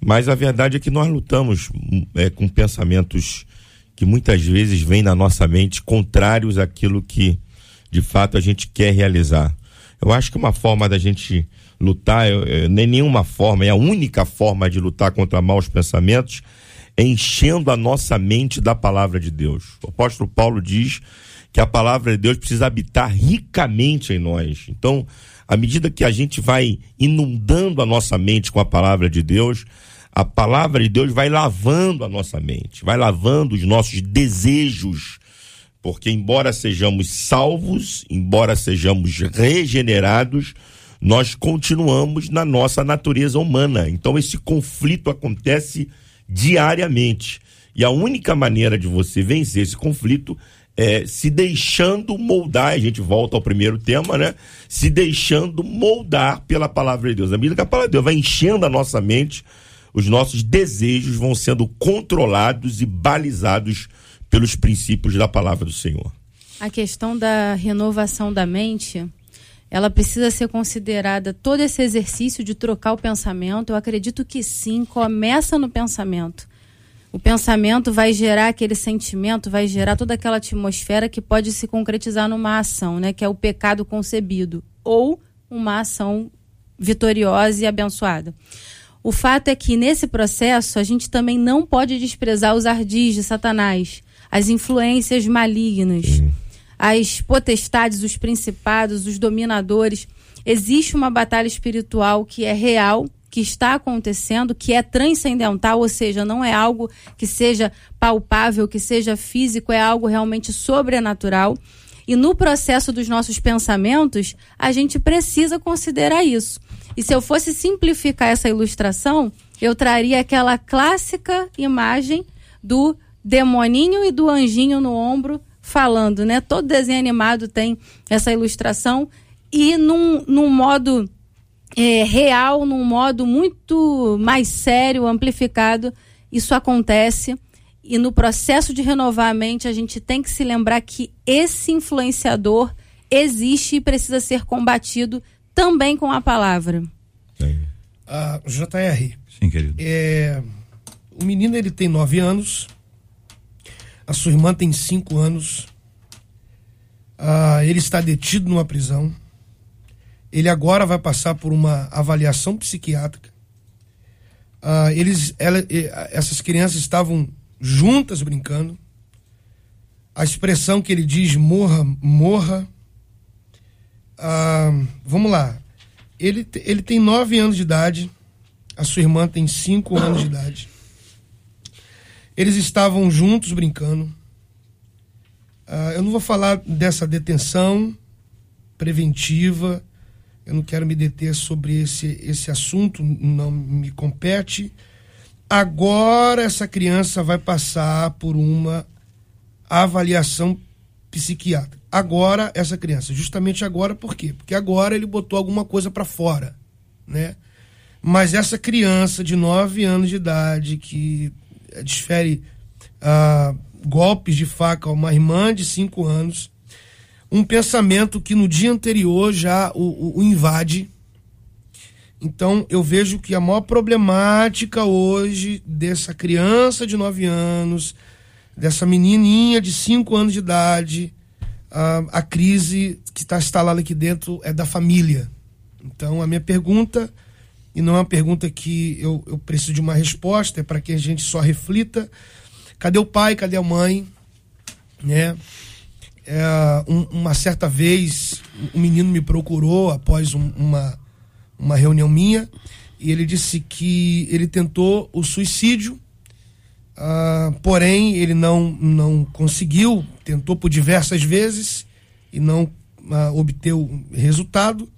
Speaker 4: Mas a verdade é que nós lutamos é, com pensamentos que muitas vezes vêm na nossa mente contrários àquilo que de fato a gente quer realizar. Eu acho que uma forma da gente lutar, nem nenhuma forma, é a única forma de lutar contra maus pensamentos, enchendo a nossa mente da palavra de Deus. O apóstolo Paulo diz que a palavra de Deus precisa habitar ricamente em nós. Então, à medida que a gente vai inundando a nossa mente com a palavra de Deus, a palavra de Deus vai lavando a nossa mente, vai lavando os nossos desejos, porque embora sejamos salvos, embora sejamos regenerados, nós continuamos na nossa natureza humana. Então esse conflito acontece diariamente. E a única maneira de você vencer esse conflito é, se deixando moldar, a gente volta ao primeiro tema, né? Se deixando moldar pela palavra de Deus. À medida que a palavra de Deus vai enchendo a nossa mente, os nossos desejos vão sendo controlados e balizados pelos princípios da palavra do Senhor.
Speaker 5: A questão da renovação da mente, ela precisa ser considerada todo esse exercício de trocar o pensamento. Eu acredito que sim, começa no pensamento. O pensamento vai gerar aquele sentimento, vai gerar toda aquela atmosfera que pode se concretizar numa ação, né, que é o pecado concebido, ou uma ação vitoriosa e abençoada. O fato é que nesse processo a gente também não pode desprezar os ardis de Satanás, as influências malignas, as potestades, os principados, os dominadores. Existe uma batalha espiritual que é real, que está acontecendo, que é transcendental, ou seja, não é algo que seja palpável, que seja físico, é algo realmente sobrenatural. E no processo dos nossos pensamentos, a gente precisa considerar isso. E se eu fosse simplificar essa ilustração, eu traria aquela clássica imagem do demoninho e do anjinho no ombro falando, né? Todo desenho animado tem essa ilustração e num, num modo é, real, num modo muito mais sério, amplificado, isso acontece. E no processo de renovar a mente, a gente tem que se lembrar que esse influenciador existe e precisa ser combatido também com a palavra.
Speaker 7: Ah, JR.
Speaker 2: Sim, querido.
Speaker 7: É, o menino ele tem nove anos. A sua irmã tem cinco anos. Ah, ele está detido numa prisão. Ele agora vai passar por uma avaliação psiquiátrica. Ah, eles, ela, essas crianças estavam juntas brincando. A expressão que ele diz morra, morra. Ah, vamos lá. Ele, ele tem nove anos de idade, a sua irmã tem cinco anos de idade. Eles estavam juntos brincando. Uh, eu não vou falar dessa detenção preventiva, eu não quero me deter sobre esse, esse assunto, não me compete. Agora essa criança vai passar por uma avaliação psiquiátrica agora essa criança. Justamente agora, por quê? Porque agora ele botou alguma coisa para fora, né? Mas essa criança de 9 anos de idade que desfere ah, golpes de faca a uma irmã de 5 anos, um pensamento que no dia anterior já o, o, o invade. Então eu vejo que a maior problemática hoje dessa criança de 9 anos, dessa menininha de 5 anos de idade, a, a crise que está instalada aqui dentro é da família. Então, a minha pergunta, e não é uma pergunta que eu, eu preciso de uma resposta, é para que a gente só reflita: cadê o pai, cadê a mãe? Né? É, um, uma certa vez, um menino me procurou após um, uma, uma reunião minha e ele disse que ele tentou o suicídio Uh, porém, ele não, não conseguiu, tentou por diversas vezes e não uh, obteve resultado.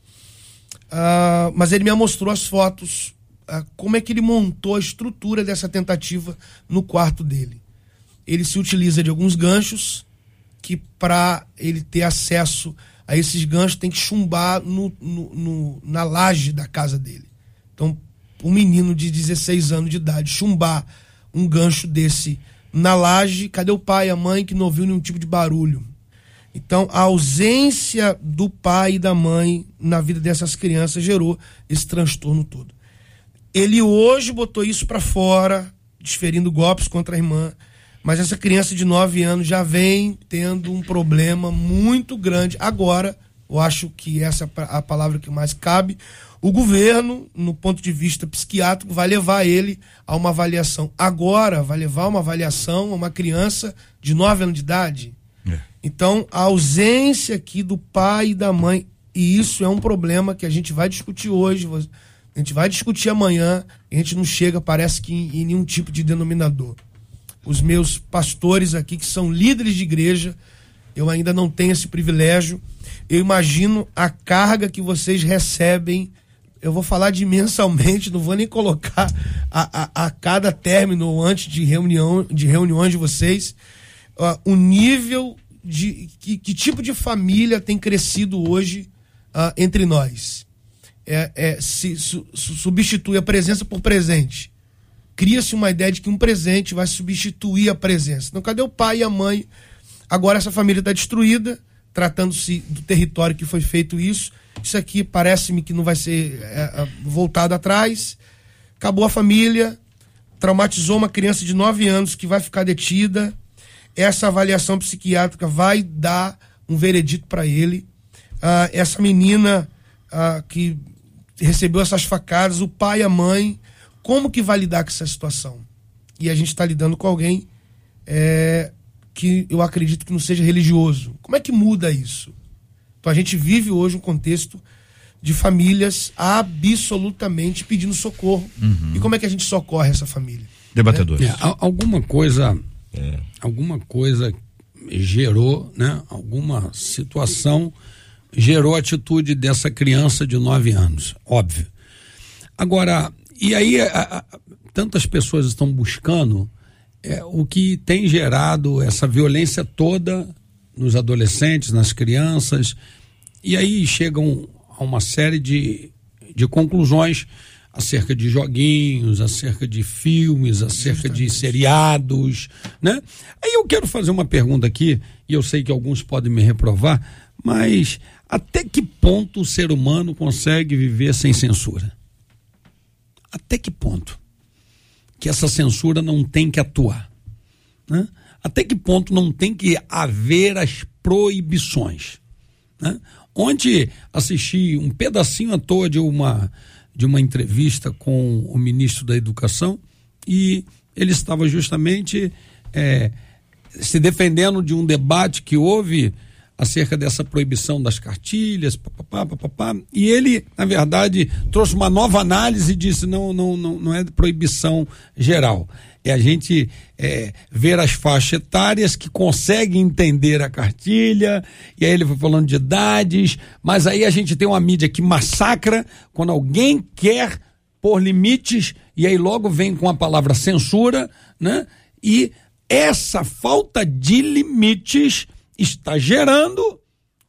Speaker 7: Uh, mas ele me mostrou as fotos, como é que ele montou a estrutura dessa tentativa no quarto dele. Ele se utiliza de alguns ganchos que, para ele ter acesso a esses ganchos, tem que chumbar no, no, no, na laje da casa dele. Então, um menino de 16 anos de idade chumbar um gancho desse na laje, cadê o pai e a mãe que não ouviu nenhum tipo de barulho? Então, a ausência do pai e da mãe na vida dessas crianças gerou esse transtorno todo. Ele hoje botou isso para fora, desferindo golpes contra a irmã, mas essa criança de 9 anos já vem tendo um problema muito grande. Agora, eu acho que essa é a palavra que mais cabe, o governo, no ponto de vista psiquiátrico, vai levar ele a uma avaliação. Agora, vai levar uma avaliação a uma criança de 9 anos de idade. É. Então, a ausência aqui do pai e da mãe, e isso é um problema que a gente vai discutir hoje, a gente vai discutir amanhã, a gente não chega, parece que em, em nenhum tipo de denominador. Os meus pastores aqui, que são líderes de igreja, eu ainda não tenho esse privilégio. Eu imagino a carga que vocês recebem eu vou falar de mensalmente, não vou nem colocar a, a, a cada término antes de reunião de reuniões de vocês uh, o nível de que, que tipo de família tem crescido hoje ah, entre nós? É, é, se su, substitui a presença por presente. Cria-se uma ideia de que um presente vai substituir a presença. Então, cadê o pai e a mãe? Agora essa família está destruída, tratando-se do território que foi feito isso. Isso aqui parece-me que não vai ser é, é voltado atrás. Acabou a família, traumatizou uma criança de 9 anos que vai ficar detida. Essa avaliação psiquiátrica vai dar um veredito para ele. Ah, essa menina ah, que recebeu essas facadas, o pai e a mãe, como que vai lidar com essa situação? E a gente está lidando com alguém é, que eu acredito que não seja religioso. Como é que muda isso? Então a gente vive hoje um contexto de famílias absolutamente pedindo socorro. Uhum. E como é que a gente socorre essa família?
Speaker 2: Debatedores.
Speaker 6: É, alguma coisa, é. alguma coisa gerou, né? Alguma situação gerou a atitude dessa criança de nove anos, óbvio. Agora, e aí a, a, tantas pessoas estão buscando é, o que tem gerado essa violência toda nos adolescentes, nas crianças, e aí chegam a uma série de, de conclusões acerca de joguinhos, acerca de filmes, acerca de seriados, né? Aí eu quero fazer uma pergunta aqui, e eu sei que alguns podem me reprovar, mas até que ponto o ser humano consegue viver sem censura? Até que ponto? Que essa censura não tem que atuar? Né? Até que ponto não tem que haver as proibições? Né? Ontem assisti um pedacinho à toa de uma, de uma entrevista com o ministro da Educação e ele estava justamente é, se defendendo de um debate que houve acerca dessa proibição das cartilhas, papapá, papapá, e ele, na verdade, trouxe uma nova análise e disse não, não, não, não é proibição geral, é a gente é, ver as faixas etárias que conseguem entender a cartilha, e aí ele foi falando de idades, mas aí a gente tem uma mídia que massacra quando alguém quer pôr limites, e aí logo vem com a palavra censura, né? E essa falta de limites está gerando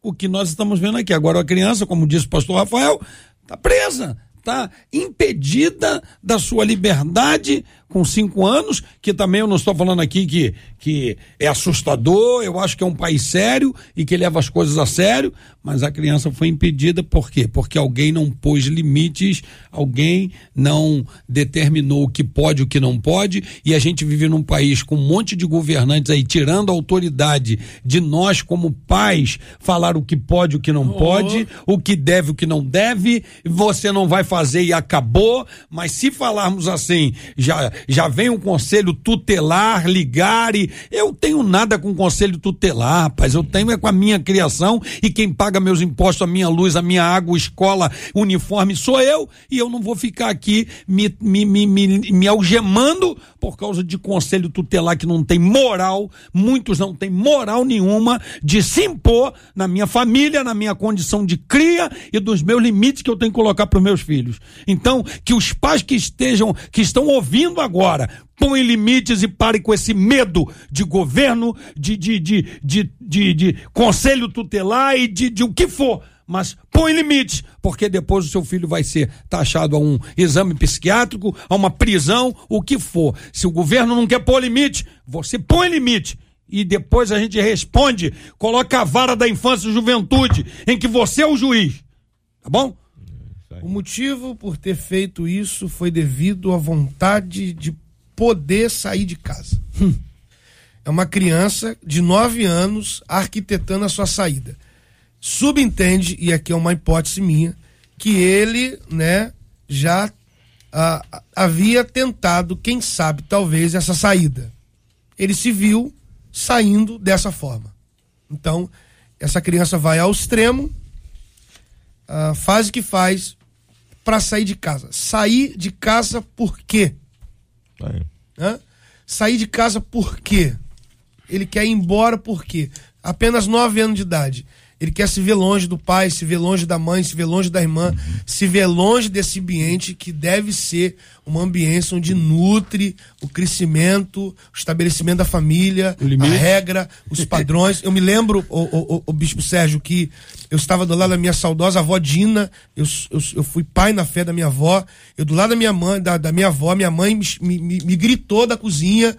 Speaker 6: o que nós estamos vendo aqui. Agora a criança, como disse o pastor Rafael, está presa, está impedida da sua liberdade com cinco anos, que também eu não estou falando aqui que, que é assustador, eu acho que é um país sério e que leva as coisas a sério, mas a criança foi impedida por quê? Porque alguém não pôs limites, alguém não determinou o que pode e o que não pode, e a gente vive num país com um monte de governantes aí tirando a autoridade de nós como pais falar o que pode e o que não oh. pode, o que deve e o que não deve, você não vai fazer e acabou, mas se falarmos assim, já já vem um conselho tutelar ligar e eu tenho nada com conselho tutelar, rapaz, eu tenho é com a minha criação e quem paga meus impostos, a minha luz, a minha água, escola, uniforme sou eu e eu não vou ficar aqui me, me, me, me, me algemando por causa de conselho tutelar que não tem moral, muitos não têm moral nenhuma de se impor na minha família, na minha condição de cria e dos meus limites que eu tenho que colocar para os meus filhos. Então, que os pais que estejam, que estão ouvindo agora, põe limites e pare com esse medo de governo, de, de, de, de, conselho tutelar e de, de o que for. Mas põe limites, porque depois o seu filho vai ser taxado a um exame psiquiátrico, a uma prisão, o que for. Se o governo não quer pôr limite, você põe limite e depois a gente responde, coloca a vara da infância e juventude, em que você é o juiz. Tá bom?
Speaker 7: O motivo por ter feito isso foi devido à vontade de poder sair de casa. Hum. É uma criança de 9 anos arquitetando a sua saída. Subentende, e aqui é uma hipótese minha, que ele, né, já ah, havia tentado, quem sabe, talvez, essa saída. Ele se viu saindo dessa forma. Então, essa criança vai ao extremo, ah, faz o que faz, para sair de casa. Sair de casa por quê? Hã? Sair de casa por quê? Ele quer ir embora por quê? Apenas nove anos de idade. Ele quer se ver longe do pai, se ver longe da mãe, se ver longe da irmã, se ver longe desse ambiente que deve ser uma ambiência onde nutre o crescimento, o estabelecimento da família, a regra, os padrões. Eu me lembro, o, o, o, Bispo Sérgio, que eu estava do lado da minha saudosa avó Dina, eu, eu, eu fui pai na fé da minha avó, eu do lado da minha mãe, da, da minha avó, minha mãe me, me, me gritou da cozinha,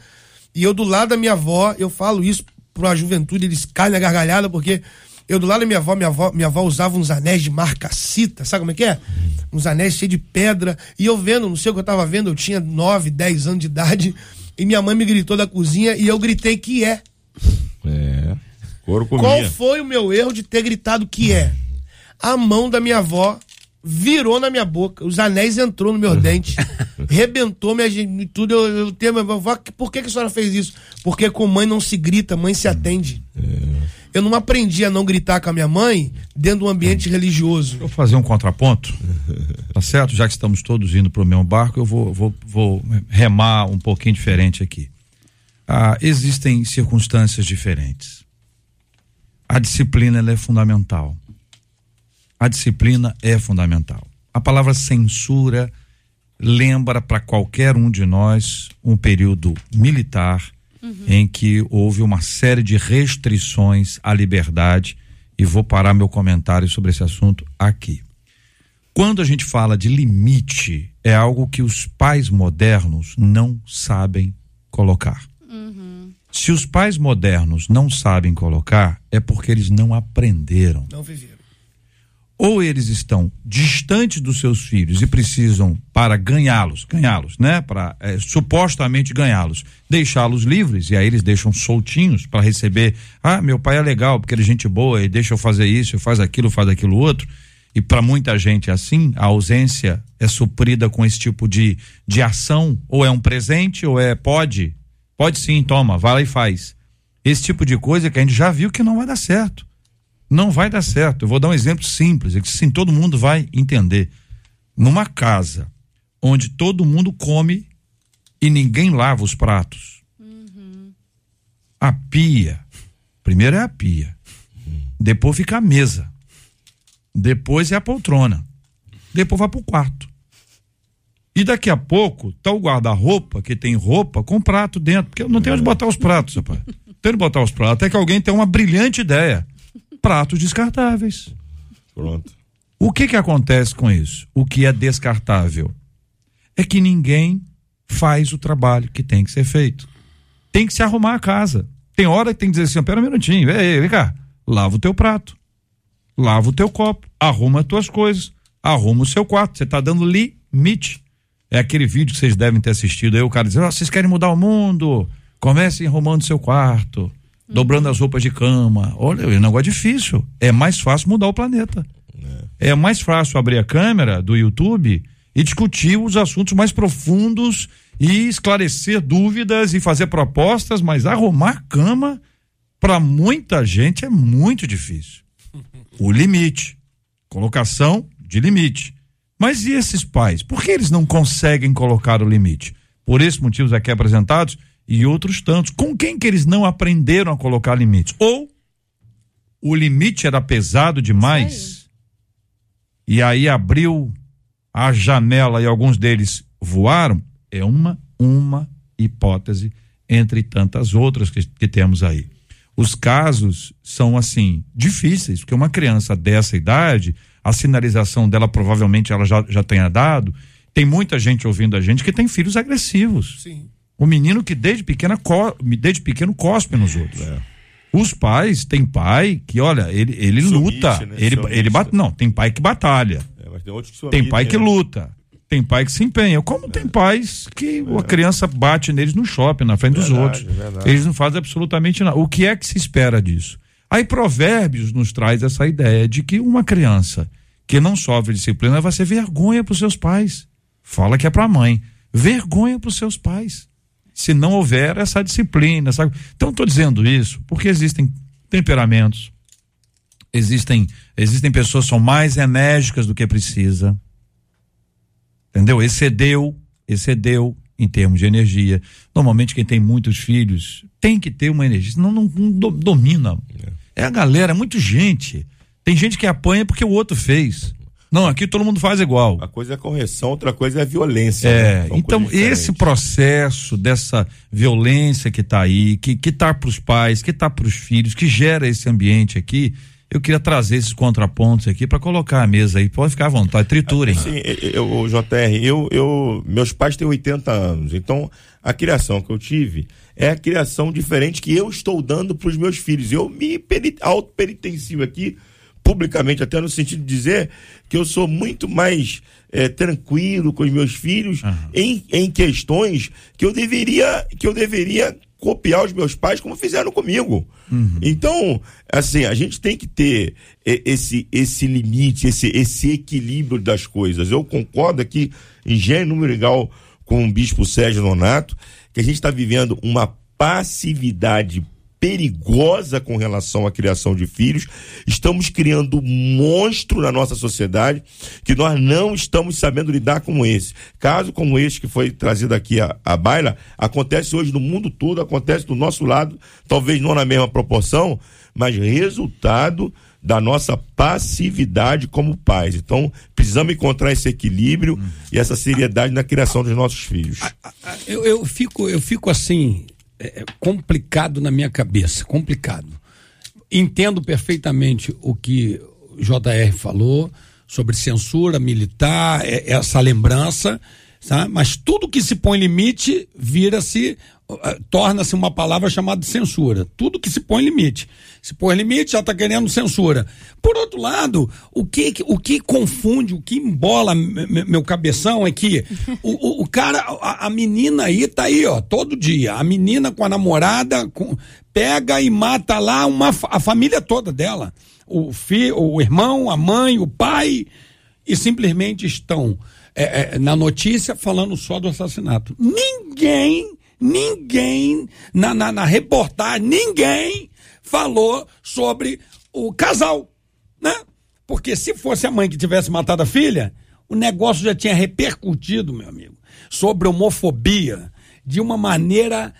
Speaker 7: e eu do lado da minha avó, eu falo isso para a juventude, eles caem na gargalhada, porque eu do lado da minha avó, minha avó, minha avó usava uns anéis de marcacita, sabe como é que é? Uns anéis cheios de pedra. E eu vendo, não sei o que eu tava vendo, eu tinha 9, 10 anos de idade. E minha mãe me gritou da cozinha e eu gritei que é.
Speaker 4: É. Couro comia.
Speaker 7: Qual foi o meu erro de ter gritado que é? A mão da minha avó virou na minha boca, os anéis entrou no meu dente, <laughs> rebentou minha tudo. Eu, eu tenho, por que, que a senhora fez isso? Porque com mãe não se grita, mãe se atende. É. Eu não aprendi a não gritar com a minha mãe dentro de um ambiente religioso.
Speaker 2: Vou fazer um contraponto, <laughs> tá certo? Já que estamos todos indo para o mesmo barco, eu vou, vou, vou remar um pouquinho diferente aqui. Ah, existem circunstâncias diferentes. A disciplina é fundamental. A disciplina é fundamental. A palavra censura lembra para qualquer um de nós um período militar uhum. em que houve uma série de restrições à liberdade e vou parar meu comentário sobre esse assunto aqui. Quando a gente fala de limite, é algo que os pais modernos não sabem colocar. Uhum. Se os pais modernos não sabem colocar, é porque eles não aprenderam.
Speaker 7: Não viveram
Speaker 2: ou eles estão distantes dos seus filhos e precisam para ganhá-los, ganhá-los, né? Para é, supostamente ganhá-los, deixá-los livres e aí eles deixam soltinhos para receber. Ah, meu pai é legal porque ele é gente boa e deixa eu fazer isso, faz aquilo, faz aquilo outro. E para muita gente é assim, a ausência é suprida com esse tipo de, de ação, ou é um presente, ou é pode, pode sim, toma, vai lá e faz. Esse tipo de coisa que a gente já viu que não vai dar certo não vai dar certo. Eu vou dar um exemplo simples, que sim, todo mundo vai entender. Numa casa onde todo mundo come e ninguém lava os pratos. Uhum. A pia, primeiro é a pia, depois fica a mesa, depois é a poltrona, depois vai pro quarto. E daqui a pouco tá o guarda-roupa, que tem roupa, com prato dentro, porque não tem onde botar os pratos, rapaz. Tem onde botar os pratos, até que alguém tem uma brilhante ideia pratos descartáveis.
Speaker 4: Pronto.
Speaker 2: O que que acontece com isso? O que é descartável? É que ninguém faz o trabalho que tem que ser feito. Tem que se arrumar a casa. Tem hora que tem que dizer assim, pera um minutinho, vem, vem cá, lava o teu prato, lava o teu copo, arruma as tuas coisas, arruma o seu quarto. Você está dando limite. É aquele vídeo que vocês devem ter assistido aí, o cara dizendo, oh, vocês querem mudar o mundo? Comecem arrumando seu quarto dobrando as roupas de cama. Olha, o negócio é difícil. É mais fácil mudar o planeta. É. é mais fácil abrir a câmera do YouTube e discutir os assuntos mais profundos e esclarecer dúvidas e fazer propostas, mas arrumar cama para muita gente é muito difícil. O limite, colocação de limite. Mas e esses pais? Por que eles não conseguem colocar o limite? Por esses motivos aqui apresentados, e outros tantos. Com quem que eles não aprenderam a colocar limites? Ou o limite era pesado demais aí. e aí abriu a janela e alguns deles voaram? É uma uma hipótese entre tantas outras que, que temos aí. Os casos são assim difíceis, porque uma criança dessa idade, a sinalização dela provavelmente ela já, já tenha dado. Tem muita gente ouvindo a gente que tem filhos agressivos.
Speaker 7: Sim
Speaker 2: o menino que desde pequena desde pequeno cospe nos outros. É. Os pais, tem pai que, olha, ele, ele luta. Né? Ele, ele bat, não, tem pai que batalha. É, tem, que tem pai que né? luta. Tem pai que se empenha. Como é. tem pais que é. a criança bate neles no shopping, na frente verdade, dos outros. Verdade. Eles não fazem absolutamente nada. O que é que se espera disso? Aí Provérbios nos traz essa ideia de que uma criança que não sofre disciplina vai ser vergonha para os seus pais. Fala que é para a mãe. Vergonha para os seus pais se não houver essa disciplina, sabe? Então estou dizendo isso porque existem temperamentos, existem existem pessoas que são mais enérgicas do que precisa, entendeu? Excedeu, excedeu em termos de energia. Normalmente quem tem muitos filhos tem que ter uma energia, senão não, não domina. É a galera, é muito gente. Tem gente que apanha porque o outro fez. Não, aqui todo mundo faz igual.
Speaker 4: Uma coisa é correção, outra coisa é violência.
Speaker 2: É,
Speaker 4: né?
Speaker 2: Então esse processo dessa violência que está aí, que que tá para os pais, que tá para os filhos, que gera esse ambiente aqui, eu queria trazer esses contrapontos aqui para colocar a mesa aí. Pode ficar à vontade, triturem.
Speaker 4: Sim, eu, eu, JR, eu, eu, meus pais têm 80 anos, então a criação que eu tive é a criação diferente que eu estou dando para os meus filhos. Eu me peni- auto-penitencio aqui, publicamente, até no sentido de dizer que eu sou muito mais eh, tranquilo com os meus filhos em, em questões que eu deveria, que eu deveria copiar os meus pais como fizeram comigo. Então, assim, a gente tem que ter eh, esse, esse limite, esse, esse equilíbrio das coisas. Eu concordo aqui em gênero número igual com o bispo Sérgio Nonato, que a gente está vivendo uma passividade perigosa com relação à criação de filhos. Estamos criando um monstro na nossa sociedade que nós não estamos sabendo lidar com esse. Caso como este que foi trazido aqui à, à baila, acontece hoje no mundo todo, acontece do nosso lado, talvez não na mesma proporção, mas resultado da nossa passividade como pais. Então, precisamos encontrar esse equilíbrio e essa seriedade na criação dos nossos filhos.
Speaker 6: Eu, eu fico, eu fico assim, é, é, complicado na minha cabeça, complicado. Entendo perfeitamente o que JR falou sobre censura militar, é- essa lembrança, sabe? mas tudo que se põe limite vira-se, uh, torna-se uma palavra chamada censura. Tudo que se põe limite. Se põe limite, já está querendo censura. Por outro lado, o que, o que confunde, o que embola me- me- meu cabeção é que o, o, o cara, a, a menina aí tá aí, ó, todo dia. A menina com a namorada com- pega e mata lá uma, a família toda dela. O filho, o irmão, a mãe, o pai, e simplesmente estão é, é, na notícia falando só do assassinato. Ninguém, ninguém, na, na, na reportagem, ninguém falou sobre o casal, né? Porque se fosse a mãe que tivesse matado a filha, o negócio já tinha repercutido, meu amigo, sobre homofobia de uma maneira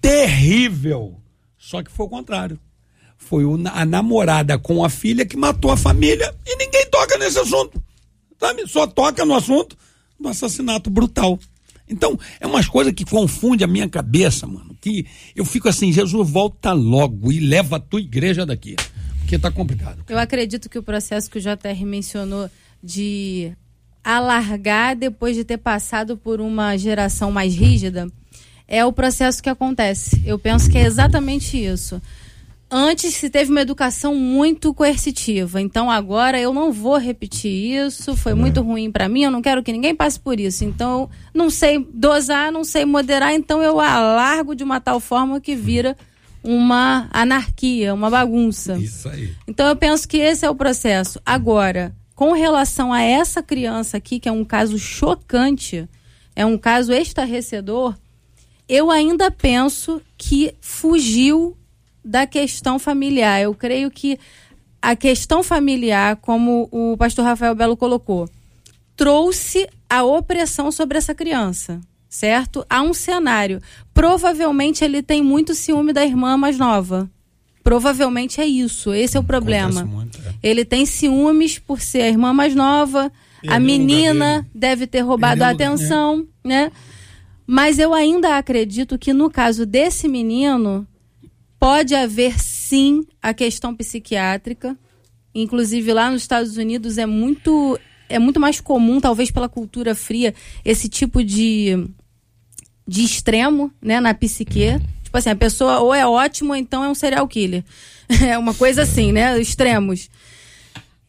Speaker 6: terrível. Só que foi o contrário. Foi a namorada com a filha que matou a família e ninguém toca nesse assunto. Sabe? Só toca no assunto do assassinato brutal. Então, é umas coisas que confunde a minha cabeça, mano. Que eu fico assim, Jesus, volta logo e leva a tua igreja daqui. Porque tá complicado.
Speaker 5: Eu acredito que o processo que o JR mencionou de alargar depois de ter passado por uma geração mais rígida é o processo que acontece. Eu penso que é exatamente isso. Antes se teve uma educação muito coercitiva, então agora eu não vou repetir isso, foi muito ruim para mim, eu não quero que ninguém passe por isso. Então, não sei dosar, não sei moderar, então eu alargo de uma tal forma que vira uma anarquia, uma bagunça.
Speaker 6: Isso aí.
Speaker 5: Então eu penso que esse é o processo. Agora, com relação a essa criança aqui, que é um caso chocante, é um caso estarrecedor, eu ainda penso que fugiu da questão familiar. Eu creio que a questão familiar, como o pastor Rafael Belo colocou, trouxe a opressão sobre essa criança, certo? Há um cenário. Provavelmente ele tem muito ciúme da irmã mais nova. Provavelmente é isso. Esse é o problema.
Speaker 6: Muito, é.
Speaker 5: Ele tem ciúmes por ser a irmã mais nova.
Speaker 6: Perdeu
Speaker 5: a menina deve ter roubado
Speaker 6: Perdeu
Speaker 5: a
Speaker 6: lugar,
Speaker 5: atenção, né? Mas eu ainda acredito que no caso desse menino pode haver sim a questão psiquiátrica. Inclusive lá nos Estados Unidos é muito é muito mais comum, talvez pela cultura fria, esse tipo de de extremo, né, na psique. Tipo assim, a pessoa ou é ótimo ou então é um serial killer. <laughs> É uma coisa assim, né, extremos.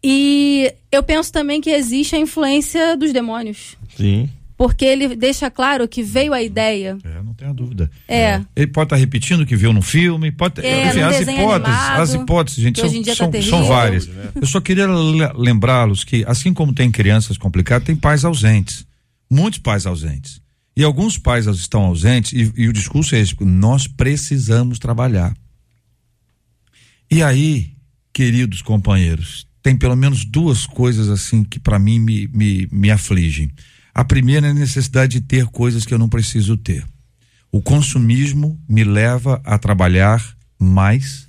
Speaker 5: E eu penso também que existe a influência dos demônios,
Speaker 4: Sim.
Speaker 5: Porque ele deixa claro que veio a ideia.
Speaker 2: É, não tenho dúvida.
Speaker 5: É.
Speaker 2: Ele pode estar repetindo o que viu no filme, pode
Speaker 5: É,
Speaker 2: enfim, as hipóteses,
Speaker 5: animado,
Speaker 2: as hipóteses, gente, são,
Speaker 5: tá
Speaker 2: são, várias. Eu só queria le- lembrá-los que, assim como tem crianças complicadas, tem pais ausentes. Muitos pais ausentes. E alguns pais estão ausentes, e, e o discurso é esse: nós precisamos trabalhar. E aí, queridos companheiros, tem pelo menos duas coisas assim que para mim me, me, me afligem. A primeira é a necessidade de ter coisas que eu não preciso ter. O consumismo me leva a trabalhar mais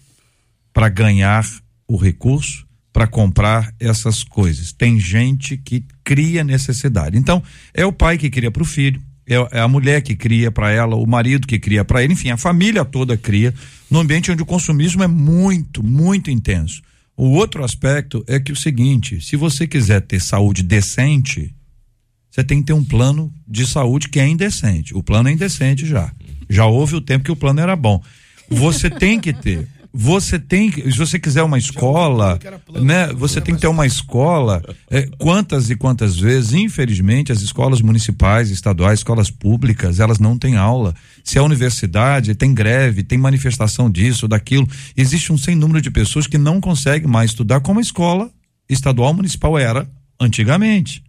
Speaker 2: para ganhar o recurso para comprar essas coisas. Tem gente que cria necessidade. Então, é o pai que cria para o filho, é, é a mulher que cria para ela, o marido que cria para ele, enfim, a família toda cria no ambiente onde o consumismo é muito, muito intenso. O outro aspecto é que o seguinte, se você quiser ter saúde decente, você tem que ter um plano de saúde que é indecente. O plano é indecente já. Já houve o tempo que o plano era bom. Você tem que ter você tem se você quiser uma escola, né? Você tem que ter uma escola. É, quantas e quantas vezes, infelizmente, as escolas municipais, estaduais, escolas públicas, elas não têm aula. Se é universidade, tem greve, tem manifestação disso, daquilo. Existe um sem número de pessoas que não conseguem mais estudar como a escola estadual municipal era antigamente.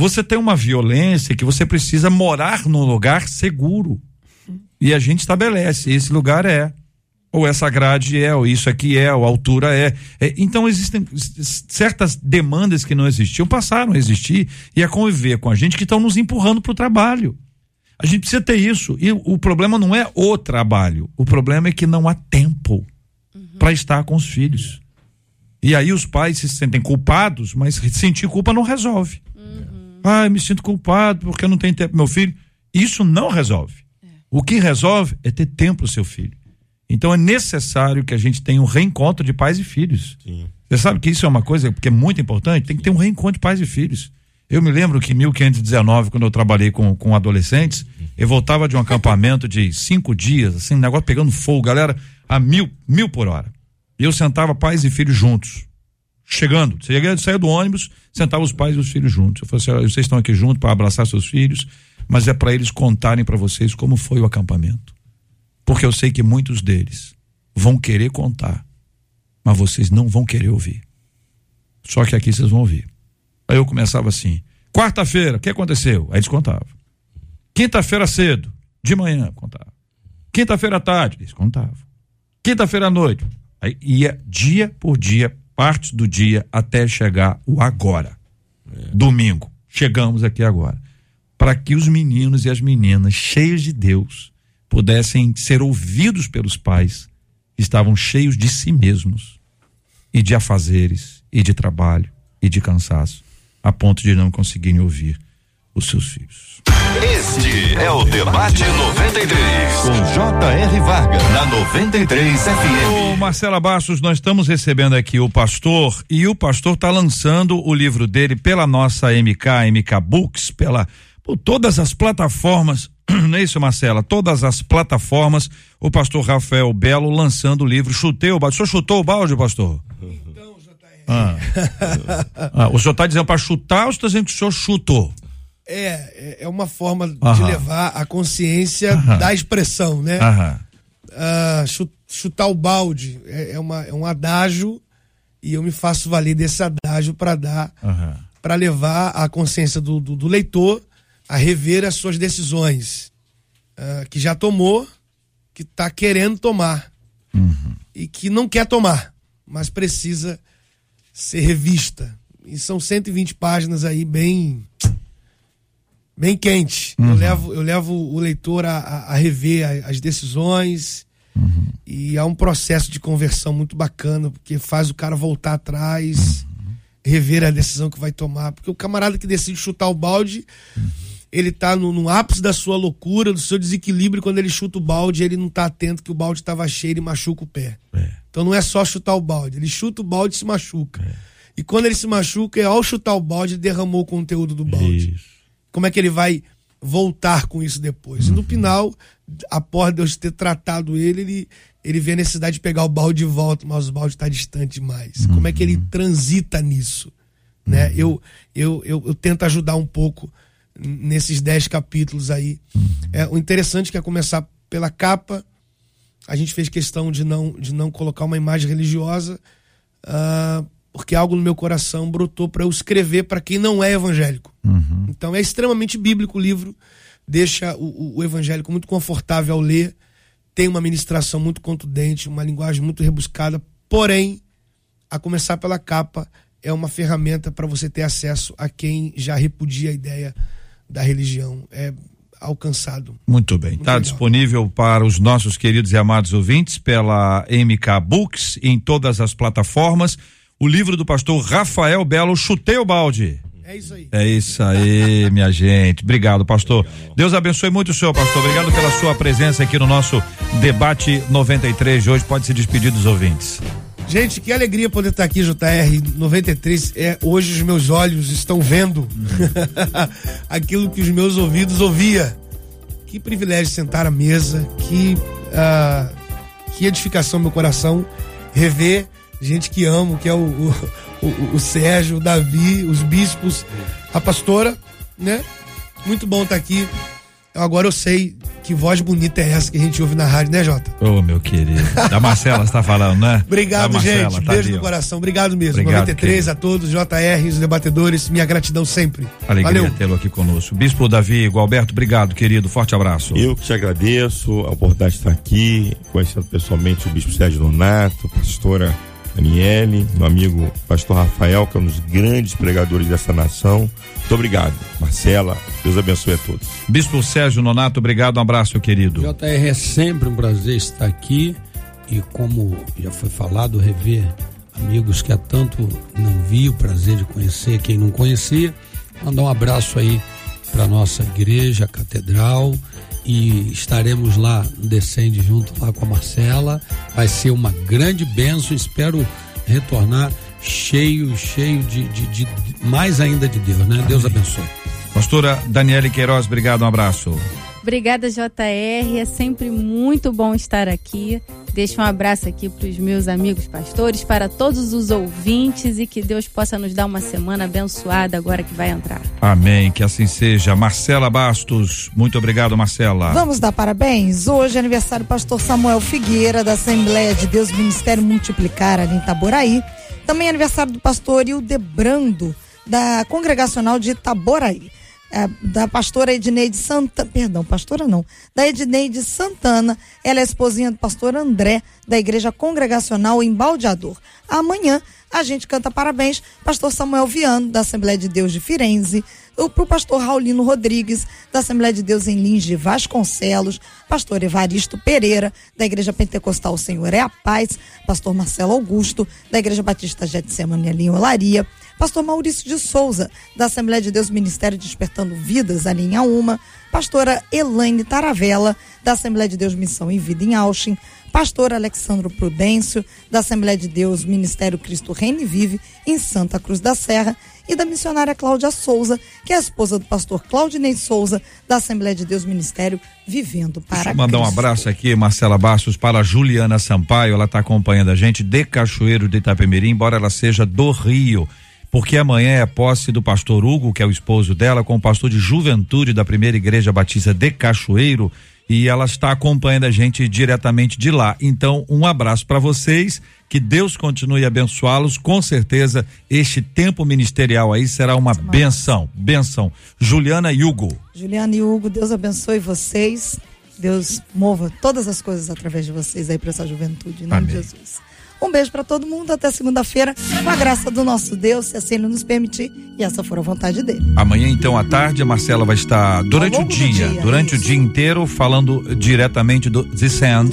Speaker 2: Você tem uma violência que você precisa morar num lugar seguro. E a gente estabelece, esse lugar é ou essa grade é, ou isso aqui é, ou a altura é. é. Então existem certas demandas que não existiam, passaram a existir e a conviver com a gente que estão nos empurrando para o trabalho. A gente precisa ter isso. E o problema não é o trabalho, o problema é que não há tempo uhum. para estar com os filhos. E aí os pais se sentem culpados, mas sentir culpa não resolve. Ah, eu me sinto culpado porque eu não tenho tempo meu filho. Isso não resolve. É. O que resolve é ter tempo para o seu filho. Então é necessário que a gente tenha um reencontro de pais e filhos. Sim. Você sabe que isso é uma coisa que é muito importante? Tem que ter um reencontro de pais e filhos. Eu me lembro que em 1519, quando eu trabalhei com, com adolescentes, eu voltava de um acampamento de cinco dias, assim, um negócio pegando fogo, galera, a mil, mil por hora. E eu sentava pais e filhos juntos. Chegando, saía, saía do ônibus, sentava os pais e os filhos juntos. Eu falei assim: vocês estão aqui juntos para abraçar seus filhos, mas é para eles contarem para vocês como foi o acampamento. Porque eu sei que muitos deles vão querer contar, mas vocês não vão querer ouvir. Só que aqui vocês vão ouvir. Aí eu começava assim: quarta-feira, o que aconteceu? Aí eles contavam. Quinta-feira cedo, de manhã, contava. Quinta-feira à tarde, eles contavam. Quinta-feira à noite. Aí ia dia por dia, parte do dia, até chegar o agora. É. Domingo. Chegamos aqui agora. Para que os meninos e as meninas, cheios de Deus, pudessem ser ouvidos pelos pais que estavam cheios de si mesmos e de afazeres e de trabalho e de cansaço, a ponto de não conseguirem ouvir os seus filhos.
Speaker 1: Este é o Debate 93, com J.R. Varga, na 93 FM.
Speaker 2: Ô Marcela Bastos, nós estamos recebendo aqui o pastor e o pastor está lançando o livro dele pela nossa MK, MK Books, pela, por todas as plataformas <clears throat> não é isso, Marcela? Todas as plataformas, o pastor Rafael Belo lançando o livro Chutei o balde. O senhor chutou o balde, pastor? Então, JR. Ah. ah, o senhor está dizendo para chutar ou está dizendo que o senhor chutou?
Speaker 7: É, é uma forma de levar a consciência da expressão, né? Uh, chutar o balde é, é, uma, é um adágio e eu me faço valer desse adágio para dar, para levar a consciência do, do, do leitor a rever as suas decisões uh, que já tomou, que está querendo tomar uhum. e que não quer tomar, mas precisa ser revista. E são 120 páginas aí bem bem quente. Uhum. Eu, levo, eu levo o leitor a, a, rever as decisões uhum. e há um processo de conversão muito bacana, porque faz o cara voltar atrás, uhum. rever a decisão que vai tomar. Porque o camarada que decide chutar o balde uhum ele tá no, no, ápice da sua loucura, do seu desequilíbrio, quando ele chuta o balde, ele não tá atento que o balde estava cheio e machuca o pé. É. Então não é só chutar o balde, ele chuta o balde e se machuca. É. E quando ele se machuca, é ao chutar o balde, derramou o conteúdo do balde. Isso. Como é que ele vai voltar com isso depois? E no uhum. final, após Deus ter tratado ele, ele, ele vê a necessidade de pegar o balde de volta, mas o balde está distante demais. Como é que ele uhum. transita nisso? Né? Uhum. Eu, eu, eu, eu tento ajudar um pouco nesses dez capítulos aí. É, o interessante é que é começar pela capa. A gente fez questão de não, de não colocar uma imagem religiosa, uh, porque algo no meu coração brotou para eu escrever para quem não é evangélico. Uhum. Então é extremamente bíblico o livro, deixa o, o evangélico muito confortável ao ler, tem uma ministração muito contundente, uma linguagem muito rebuscada, porém, a começar pela capa, é uma ferramenta para você ter acesso a quem já repudia a ideia da religião. É, alcançado.
Speaker 2: Muito bem. Está disponível para os nossos queridos e amados ouvintes pela MK Books em todas as plataformas. O livro do pastor Rafael Belo, Chutei o Balde.
Speaker 7: É isso aí.
Speaker 2: É isso aí, <laughs> minha gente. Obrigado, pastor. Deus abençoe muito o senhor, pastor. Obrigado pela sua presença aqui no nosso debate 93 de hoje. Pode se despedir dos ouvintes.
Speaker 7: Gente, que alegria poder estar aqui, JR 93. É, hoje os meus olhos estão vendo <laughs> aquilo que os meus ouvidos ouvia. Que privilégio sentar à mesa, que, uh, que edificação meu coração rever gente que amo, que é o, o, o, o Sérgio, o Davi, os bispos, a pastora, né? Muito bom estar aqui. Agora eu sei que voz bonita é essa que a gente ouve na rádio, né, Jota?
Speaker 2: Ô, oh, meu querido. Da Marcela você tá falando, né? <laughs>
Speaker 7: Obrigado, Marcela, gente. Tá Beijo ali, no coração. Obrigado mesmo. Obrigado, 93 querido. a todos, JR, os debatedores, minha gratidão sempre.
Speaker 2: Alegria tê-lo aqui conosco. Bispo Davi Gualberto, obrigado, querido. Forte abraço.
Speaker 4: Eu que te agradeço a oportunidade de estar aqui, conhecendo pessoalmente o Bispo Sérgio Donato, pastora Daniele, meu amigo pastor Rafael, que é um dos grandes pregadores dessa nação. Muito obrigado. Marcela, Deus abençoe a todos.
Speaker 2: Bispo Sérgio Nonato, obrigado, um abraço, querido.
Speaker 6: JR, é sempre um prazer estar aqui e como já foi falado, rever amigos que há tanto não vi o prazer de conhecer, quem não conhecia, mandar um abraço aí para nossa igreja, catedral, e estaremos lá no Descende junto lá com a Marcela. Vai ser uma grande benção. Espero retornar cheio, cheio de, de, de mais ainda de Deus, né? Amém. Deus abençoe.
Speaker 2: Pastora Daniele Queiroz, obrigado, um abraço.
Speaker 5: Obrigada, JR. É sempre muito bom estar aqui. Deixo um abraço aqui para os meus amigos pastores, para todos os ouvintes e que Deus possa nos dar uma semana abençoada agora que vai entrar.
Speaker 2: Amém, que assim seja. Marcela Bastos, muito obrigado, Marcela.
Speaker 3: Vamos dar parabéns. Hoje é aniversário do pastor Samuel Figueira, da Assembleia de Deus Ministério Multiplicar, ali em Itaboraí. Também é aniversário do pastor Ildebrando, da Congregacional de Itaboraí da pastora Edneide Santana, perdão, pastora não, da Edneide Santana, ela é esposinha do pastor André, da Igreja Congregacional em Baldeador. Amanhã a gente canta parabéns, pastor Samuel Viano, da Assembleia de Deus de Firenze, para o pastor Raulino Rodrigues, da Assembleia de Deus em Lins de Vasconcelos, pastor Evaristo Pereira, da Igreja Pentecostal Senhor é a Paz, pastor Marcelo Augusto, da Igreja Batista Getsemane em Olaria, pastor Maurício de Souza, da Assembleia de Deus Ministério Despertando Vidas, a linha Uma, pastora Elaine Taravella, da Assembleia de Deus Missão e Vida em Auschwitz, pastor Alexandro Prudêncio, da Assembleia de Deus Ministério Cristo Reine Vive, em Santa Cruz da Serra, e da missionária Cláudia Souza, que é a esposa do pastor Claudinei Souza, da Assembleia de Deus Ministério Vivendo para Deixa eu
Speaker 2: mandar
Speaker 3: Cristo.
Speaker 2: um abraço aqui, Marcela Bastos, para a Juliana Sampaio, ela está acompanhando a gente de Cachoeiro de Itapemirim, embora ela seja do Rio porque amanhã é a posse do pastor Hugo, que é o esposo dela, com o pastor de juventude da primeira igreja batista de Cachoeiro, e ela está acompanhando a gente diretamente de lá. Então, um abraço para vocês, que Deus continue a abençoá-los. Com certeza, este tempo ministerial aí será uma benção, benção. Juliana e Hugo.
Speaker 3: Juliana e Hugo, Deus abençoe vocês. Deus mova todas as coisas através de vocês aí para essa juventude, em nome Amém. de Jesus. Um beijo para todo mundo. Até segunda-feira, com a graça do nosso Deus, se assim ele nos permitir. E essa for a vontade dele.
Speaker 2: Amanhã, então, à tarde, a Marcela vai estar durante o dia, dia, durante isso. o dia inteiro, falando diretamente do The Sand,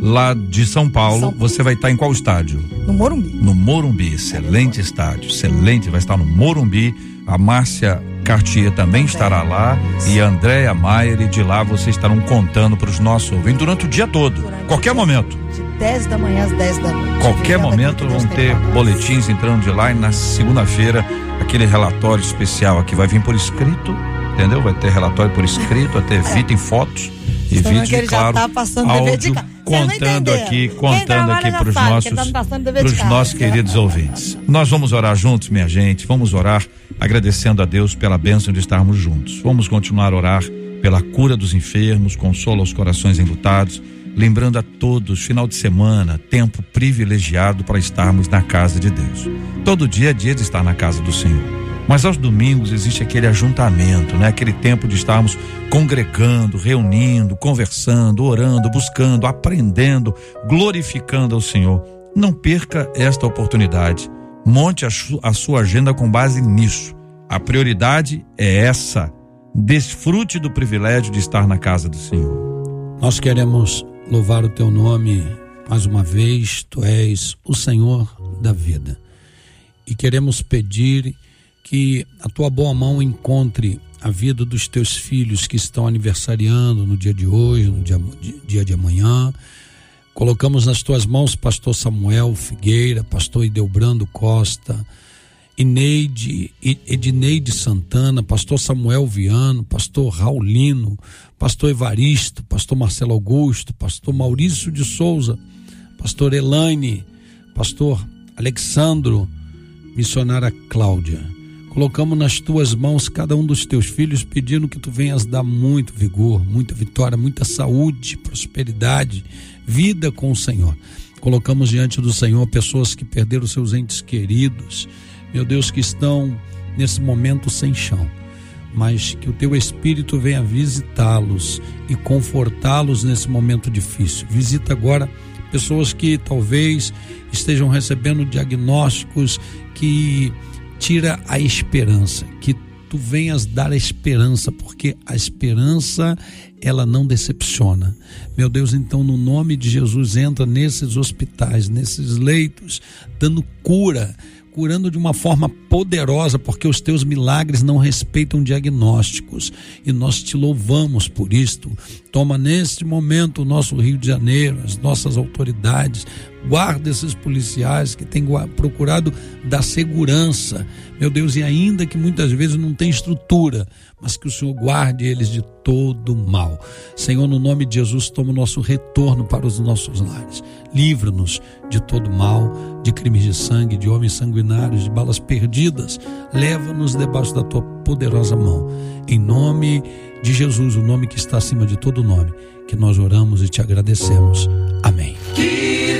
Speaker 2: lá de São Paulo. São Paulo. Você vai estar em qual estádio?
Speaker 3: No Morumbi.
Speaker 2: No Morumbi, excelente estádio, excelente. Vai estar no Morumbi. A Márcia Cartier também estará lá e a Andréa Maier e de lá vocês estarão contando para os nossos ouvintes durante o dia todo, durante qualquer momento.
Speaker 3: De 10 da manhã às 10 da noite.
Speaker 2: Qualquer momento vão ter boletins entrando de lá e na segunda-feira aquele relatório especial aqui vai vir por escrito, entendeu? Vai ter relatório por escrito, até vídeo em fotos e vídeo, claro, tá áudio contando aqui, contando aqui para os nossos, tá pros nossos queridos ouvintes. Nós vamos orar juntos, minha gente. Vamos orar agradecendo a Deus pela bênção de estarmos juntos. Vamos continuar a orar pela cura dos enfermos, consola os corações enlutados, lembrando a todos, final de semana, tempo privilegiado para estarmos na casa de Deus. Todo dia é dia de estar na casa do Senhor. Mas aos domingos existe aquele ajuntamento, né? Aquele tempo de estarmos congregando, reunindo, conversando, orando, buscando, aprendendo, glorificando ao Senhor. Não perca esta oportunidade. Monte a, a sua agenda com base nisso. A prioridade é essa. desfrute do privilégio de estar na casa do Senhor.
Speaker 6: Nós queremos louvar o teu nome mais uma vez, tu és o Senhor da vida. E queremos pedir que a tua boa mão encontre a vida dos teus filhos que estão aniversariando no dia de hoje, no dia, dia de amanhã. Colocamos nas tuas mãos pastor Samuel Figueira, pastor Idelbrando Costa, Ineide, Edneide Santana, pastor Samuel Viano, pastor Raulino, pastor Evaristo, pastor Marcelo Augusto, pastor Maurício de Souza, pastor Elaine, pastor Alexandro, missionária Cláudia. Colocamos nas tuas mãos cada um dos teus filhos, pedindo que tu venhas dar muito vigor, muita vitória, muita saúde, prosperidade, vida com o Senhor. Colocamos diante do Senhor pessoas que perderam seus entes queridos, meu Deus, que estão nesse momento sem chão, mas que o teu Espírito venha visitá-los e confortá-los nesse momento difícil. Visita agora pessoas que talvez estejam recebendo diagnósticos que tira a esperança, que tu venhas dar a esperança, porque a esperança ela não decepciona. Meu Deus, então no nome de Jesus entra nesses hospitais, nesses leitos, dando cura, curando de uma forma poderosa, porque os teus milagres não respeitam diagnósticos. E nós te louvamos por isto. Toma neste momento o nosso Rio de Janeiro, as nossas autoridades, guarda esses policiais que têm procurado dar segurança, meu Deus, e ainda que muitas vezes não tem estrutura, mas que o Senhor guarde eles de todo mal. Senhor, no nome de Jesus, toma o nosso retorno para os nossos lares. Livra-nos de todo mal, de crimes de sangue, de homens sanguinários, de balas perdidas. Leva-nos debaixo da tua poderosa mão. Em nome de Jesus, o nome que está acima de todo nome, que nós oramos e te agradecemos. Amém.
Speaker 1: Que